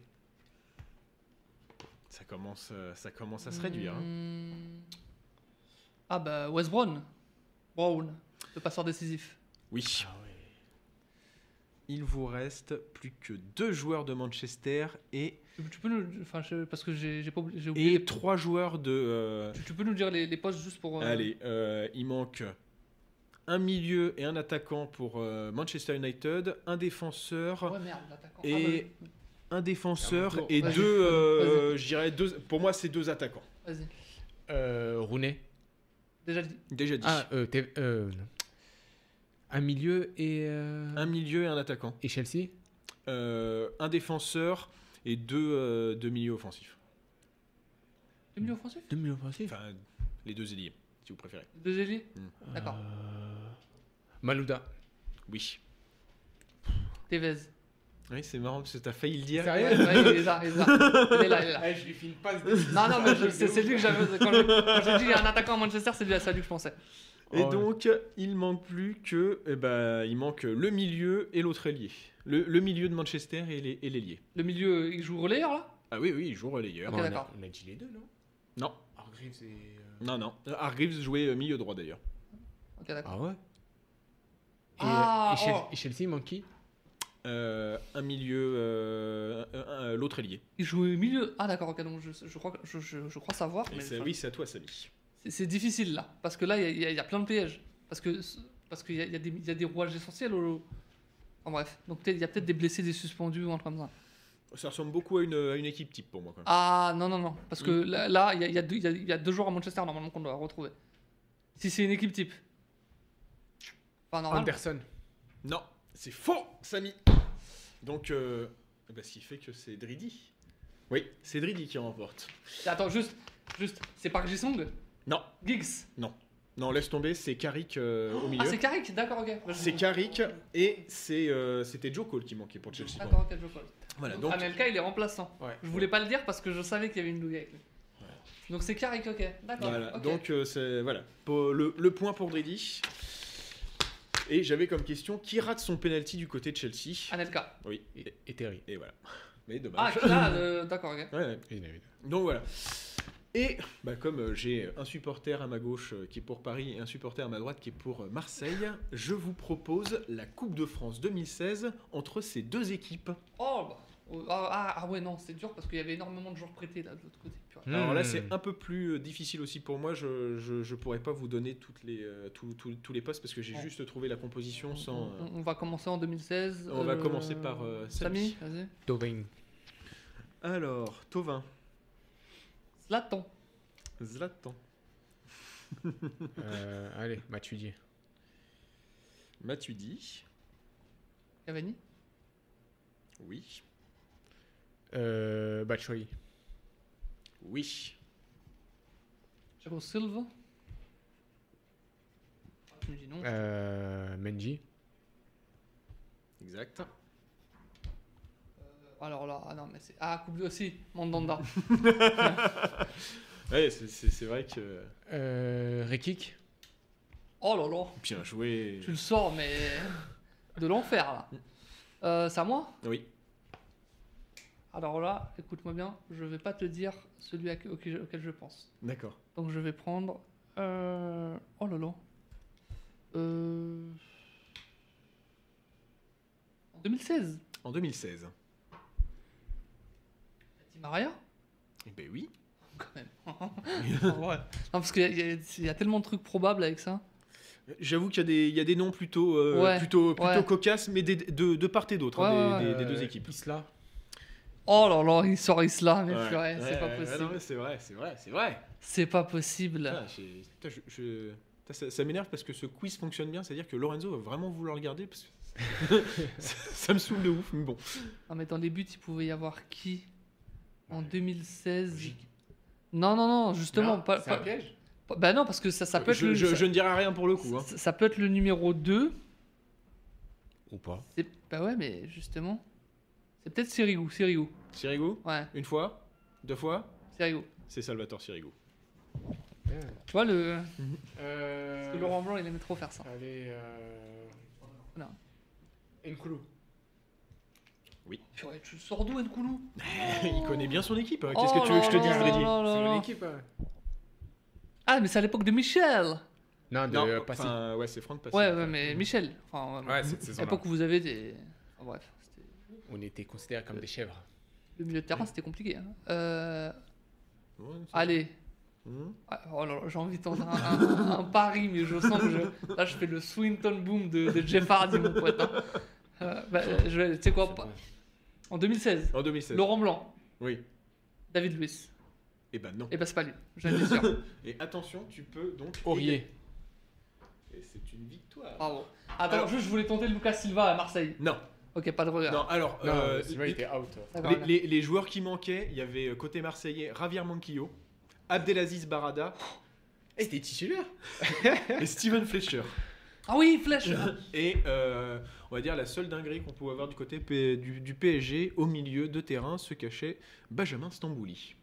Ça commence, euh, ça commence à se réduire. hein. Hmm. Ah bah West Brown. Brown. Le passeur décisif. Oui. Il vous reste plus que deux joueurs de Manchester et, Tu, peux nous... Enfin, je- parce que j'ai oublié- et les- trois joueurs de. euh, Tu, tu peux nous dire les, les postes juste pour... euh, Allez, euh, il manque un milieu et un attaquant pour euh, Manchester United, un défenseur, Ouais, merde, l'attaquant. Et- Ah, un défenseur et deux. euh, je dirais deux. Pour moi, c'est deux attaquants. bah, Vas-y. Euh, Rooney. Déjà dit. Déjà dit. Ah, euh, Te- euh, non. Un milieu et. euh, Un milieu et un attaquant. Et Chelsea? Euh, un défenseur et deux, euh, deux milieux offensifs. Le milieu offensif Deux milieux offensifs. Enfin, les deux ailiers, si vous préférez. Deux ailiers? D'accord. Euh, Malouda. Oui. Tevez. Oui, c'est marrant parce que t'as failli le dire. Sérieux? Ouais, il est là, il est là. Il est là, il est là. je lui fais une passe Non, non, mais je- c'est c'est lui que j'avais. Quand je- quand j'ai dit il y a un attaquant à Manchester, c'est lui à ça lui que je pensais. Et Oh, ouais. donc, il manque plus que. eh ben, il manque le milieu et l'autre ailier. Le, le milieu de Manchester et les- et l'ailier. Le milieu, il joue relayeur là? Ah oui, oui, il joue relayeur. Ok, d'accord. On a dit les deux, non? Non, Hargreaves et. euh, non, non. Hargreaves jouait euh, milieu droit d'ailleurs. Ok, d'accord. Ah ouais? Et, Ah, et, oh. et Chelsea, il manque qui? Euh, un milieu, euh, l'autre ailier. Il joue au milieu. Ah, d'accord, ok, donc je, je, crois, je, je, je crois savoir. Mais enfin, oui, c'est à toi, Samy. C'est- difficile là. Parce que là, il y a- y, y plein de pièges. Parce que parce qu'il y, y, a des- il y a des rouages essentiels. Au... En bref. Donc il y a peut-être des blessés, des suspendus ou un truc comme ça. Ça ressemble beaucoup à une, à une équipe type pour moi. Quand même. Ah non, non, non. Parce que là, là, il y, a, il y, a deux- il y a- a deux joueurs à Manchester normalement qu'on doit retrouver. Si c'est une équipe type. Enfin, normal. Anderson. Non, c'est faux, Samy. Donc, euh, eh ben, ce qui fait que c'est Dridi. Oui, c'est Dridi qui remporte. Attends, juste, juste, c'est Park Ji-sung Non, Giggs non, laisse tomber, c'est Carrick euh, au milieu. Ah, c'est Carrick D'accord, ok. C'est Carrick et c'est euh, c'était Joe Cole qui manquait pour Chelsea. D'accord, ok, je colle. Voilà, Donc, donc Anelka, il est remplaçant. Ouais. Je voulais pas le dire parce que je savais qu'il y avait une douille avec lui. Donc c'est Carrick, ok. D'accord. voilà, ok. donc euh, c'est voilà pour le, le point pour Dridi. Et j'avais comme question qui rate son penalty du côté de Chelsea? Anelka. Oui, Et, et Terry. et voilà. Mais Ah, dommage. là, euh, d'accord, ok. Ouais, ouais. Donc voilà. Et bah, comme euh, j'ai un supporter à ma gauche euh, qui est pour Paris et un supporter à ma droite qui est pour euh, Marseille, je vous propose la Coupe de France 2016 entre ces deux équipes. Oh, bah. oh, Ah, ah, ah ouais, non, c'est dur parce qu'il y avait énormément de joueurs prêtés là de l'autre côté. Purée. Alors là, c'est un peu plus euh, difficile aussi pour moi. Je, je, je pourrais pas vous donner toutes les, euh, tous, tous- tous les postes parce que j'ai Ouais. juste trouvé la composition sans. euh, On, on va commencer en 2016. On va commencer par, euh, Samy, Samy. vas-y. Tovin. Alors, Tovin, Zlatan. Zlatan, Euh, allez, Matuidi. Matuidi, Cavani. oui, Euh, Batshuayi. oui, Thiago Silva. Tu me dis non. Euh, Menji. exact. Alors là, ah non, mais c'est. Ah, coupe aussi, Mandanda. Ouais, c'est- vrai que. Euh, Rekik. oh là là, Bien joué. tu le sors, mais. De l'enfer là. Euh, c'est à moi? Oui. Alors là, écoute-moi bien, je vais pas te dire celui auquel je, auquel je pense. D'accord. Donc je vais prendre. euh, Oh là là. Euh... En 2016. En 2016. Maria Eh ben oui. Quand même. ouais. Non, parce qu'il y, a- y tellement de trucs probables avec ça. J'avoue qu'il y, a des- il y a des noms plutôt, euh, Ouais, plutôt, plutôt ouais. cocasses, mais des- de, de part et d'autre, hein, Ouais, des, ouais, des- des Euh, deux équipes. Isla. Oh là là, il sort Isla, mais purée, c'est Ouais, pas possible. c'est vrai, c'est vrai, c'est vrai. C'est pas possible. Putain, j'ai- putain, je- je- putain, ça ça m'énerve parce que ce quiz fonctionne bien, c'est-à-dire que Lorenzo va vraiment vouloir le garder. Parce que ça, ça me saoule de ouf, mais bon. Non, mais dans les buts, il pouvait y avoir qui? En 2016 Non, non, non, justement. Non, pas, c'est un pas- piège pas- Bah non, parce que ça, ça peut être je, le. je- ça, je ne dirai rien pour le coup. hein. ça- ça peut être le numéro 2. Ou pas C'est- Bah ouais, mais justement. C'est peut-être Sirigu, Sirigu. Sirigu, Ouais, une fois, deux fois, Sirigu. c'est Salvatore Sirigu. Tu vois, le. Euh... parce que Laurent Blanc, il aimait trop faire ça. Allez. Euh... Non. Nkoulou. Purée, tu le sors d'où, Nkoulou? Il connaît bien son équipe. hein. Oh Qu'est-ce que tu veux que je te dise, là C'est mon équipe. hein. Ah, mais c'est à l'époque de Michel Non, de Non, euh, Passy. enfin, ouais, c'est Franck Passy. Ouais, ouais, mais Michel. Enfin, ouais, Ouais, cette à saison-là. l'époque où vous avez des. Enfin, bref, c'était- On était considérés comme des chèvres. le milieu de terrain, c'était compliqué. hein. Euh, Ouais, c'est- Allez. Mhm. Ah, Oh là là, j'ai envie de tenter un, un- un pari, mais je sens que je, là je fais le Swinton Boom de, de Jeff Hardy, mon pote. hein. Euh, bah, je vais- tu sais quoi, C'est pas- bon. En 2016, En 2016. Laurent Blanc, Oui. David Luiz. Et ben non. Et bah c'est pas lui, j'en ai sûr. Et attention, tu peux donc. Aurier. Et c'est une victoire. Bravo. Attends, Alors- juste je voulais tenter Lucas Silva à Marseille. Non, Ok, pas de regard. non, alors. Non, euh, Silva les- était out. Les, les- les joueurs qui manquaient, il y avait euh, côté marseillais Javier Manquillo, Abdelaziz Barada Et c'était titulaire. et Steven Fletcher. Ah oui, Flèche Et euh, on va dire la seule dinguerie qu'on pouvait avoir du côté P- du, du PSG, au milieu de terrain, se cachait Benjamin Stambouli.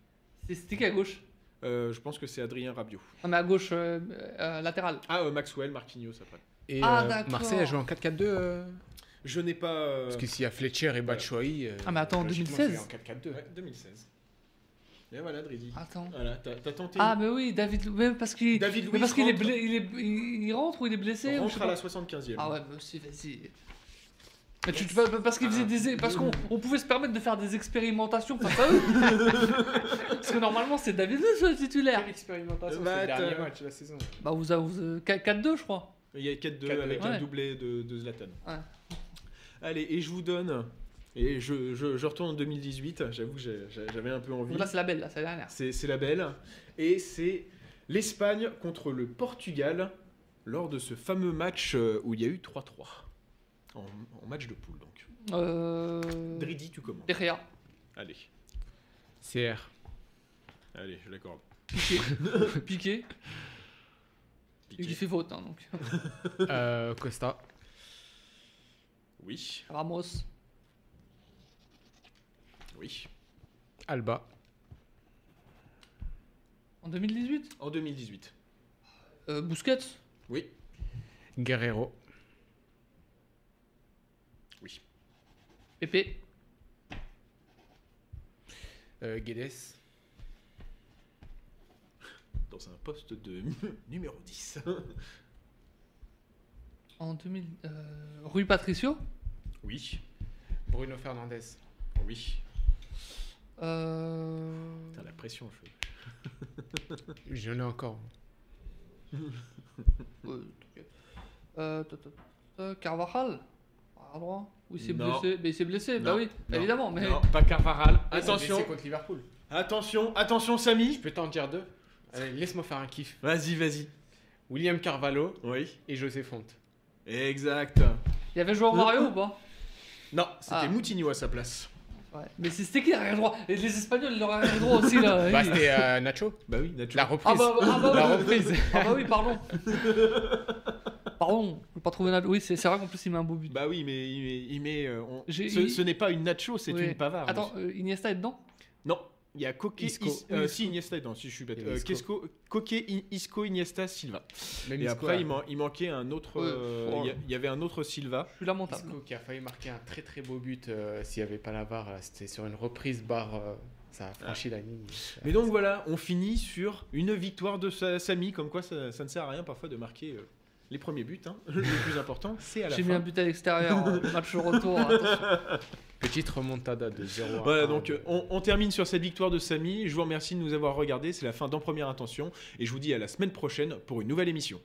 C'est- C'était qui à gauche Euh, je pense que c'est Adrien Rabiot. Non, mais à gauche, euh, euh, latéral. Ah, euh, Maxwell, Marquinhos après. Et Ah, euh, d'accord. Marseille a joué en 4-4-2. euh, Je n'ai pas. euh, Parce que s'il y a Fletcher et Batshuayi. euh, Ah, mais attends, logiquement, 2016. c'est en 4-4-2. ouais, 2016. Et voilà, Drizzy. Attends. Voilà, t'as tenté. Ah, mais oui, David mais Parce qu'il David parce qu'il est, rentre- il, est, il, il rentre ou il est blessé ou je sais rentre à pas. la 75e. Ah ouais, bah aussi, vas-y. Mais tu, tu- parce qu'il faisait des, parce qu'on on pouvait se permettre de faire des expérimentations face à eux. parce que normalement c'est David Luiz le titulaire. Quelle expérimentation, Bah, c'est le dernier match de la saison. Bah vous avez vous avez 4-2 je crois. Il y a 4-2 4-2, avec ouais. un doublé de, de Zlatan. Ouais. Allez, et je vous donne. Et je, je, je retourne en 2018. J'avoue, j'ai- j'avais un peu envie. Là c'est la belle là, c'est la dernière. C'est la belle. Et c'est l'Espagne contre le Portugal lors de ce fameux match euh, où il y a eu 3-3. En, en match de poule, donc. Euh... Dridi, tu commences. De Gea. Allez, CR. allez, je l'accorde. Piqué. Piqué. Piqué. Qui fait faute hein, donc. Euh, Costa. Oui, Ramos. Oui. Alba. En 2018 En 2018. euh, Busquets? Oui, Guerrero. oui. Pepe? Euh, Guedes. Dans un poste de numéro 10. En 2000. Euh... Rui Patricio? Oui, Bruno Fernandez. oui. Euh... Putain, la pression, je... J'en ai encore. Euh, t'inquiète. Ta, ta, ta, Carvajal à droit Oui, il s'est Non. blessé. Mais il s'est blessé, bah Non, oui, non, évidemment. Mais Non, pas Carvaral. Ah, c'est Attention, blessé contre Liverpool. attention, attention, Samy. Je peux t'en dire deux. Allez, laisse-moi faire un kiff. Vas-y, vas-y. William Carvalho Oui, et José Fonte. exact. il y avait joué en Mario ou pas? Non, c'était Ah. Moutinho à sa place. Ouais. Mais c'est- c'était qui l'arrière droit Et les Espagnols, ils leur arrière droit aussi là. Bah, oui. c'était euh, Nacho. Bah oui, Nacho. La reprise. Ah bah, ah bah La oui. reprise. Ah bah oui, pardon. pardon, je pas trouvé Nacho. Oui, c'est vrai qu'en plus il met un beau but. Bah oui, mais il met. il met, euh, on- Ce, il- ce n'est pas une Nacho, c'est Oui. une Pavard. Attends, euh, Iniesta est dedans? Non, il y a Coque, Isco. Is- euh, si Iniesta, non, si je suis bête. Euh, Isco. Coque, Isco, Iniesta, Silva. Même Et Isco, après, là. il, man- il manquait un autre. Ouais. euh, Oh. Il y avait un autre Silva. Je suis lamentable. Isco qui a failli marquer un très très beau but euh, s'il n'y avait pas la VAR. là, C'était sur une reprise barre. euh, ça a franchi la ligne. Mais donc voilà, on finit sur une victoire de Sa- Samy, comme quoi ça, ça ne sert à rien parfois de marquer euh, les premiers buts. hein. Le plus important, c'est à la J'ai fin. mis un but à l'extérieur, match retour. attention. Petite remontada de 0 Voilà, donc euh, on, termine sur cette victoire de Samy. Je vous remercie de nous avoir regardés. C'est la fin d'En Première Intention. Et je vous dis à la semaine prochaine pour une nouvelle émission.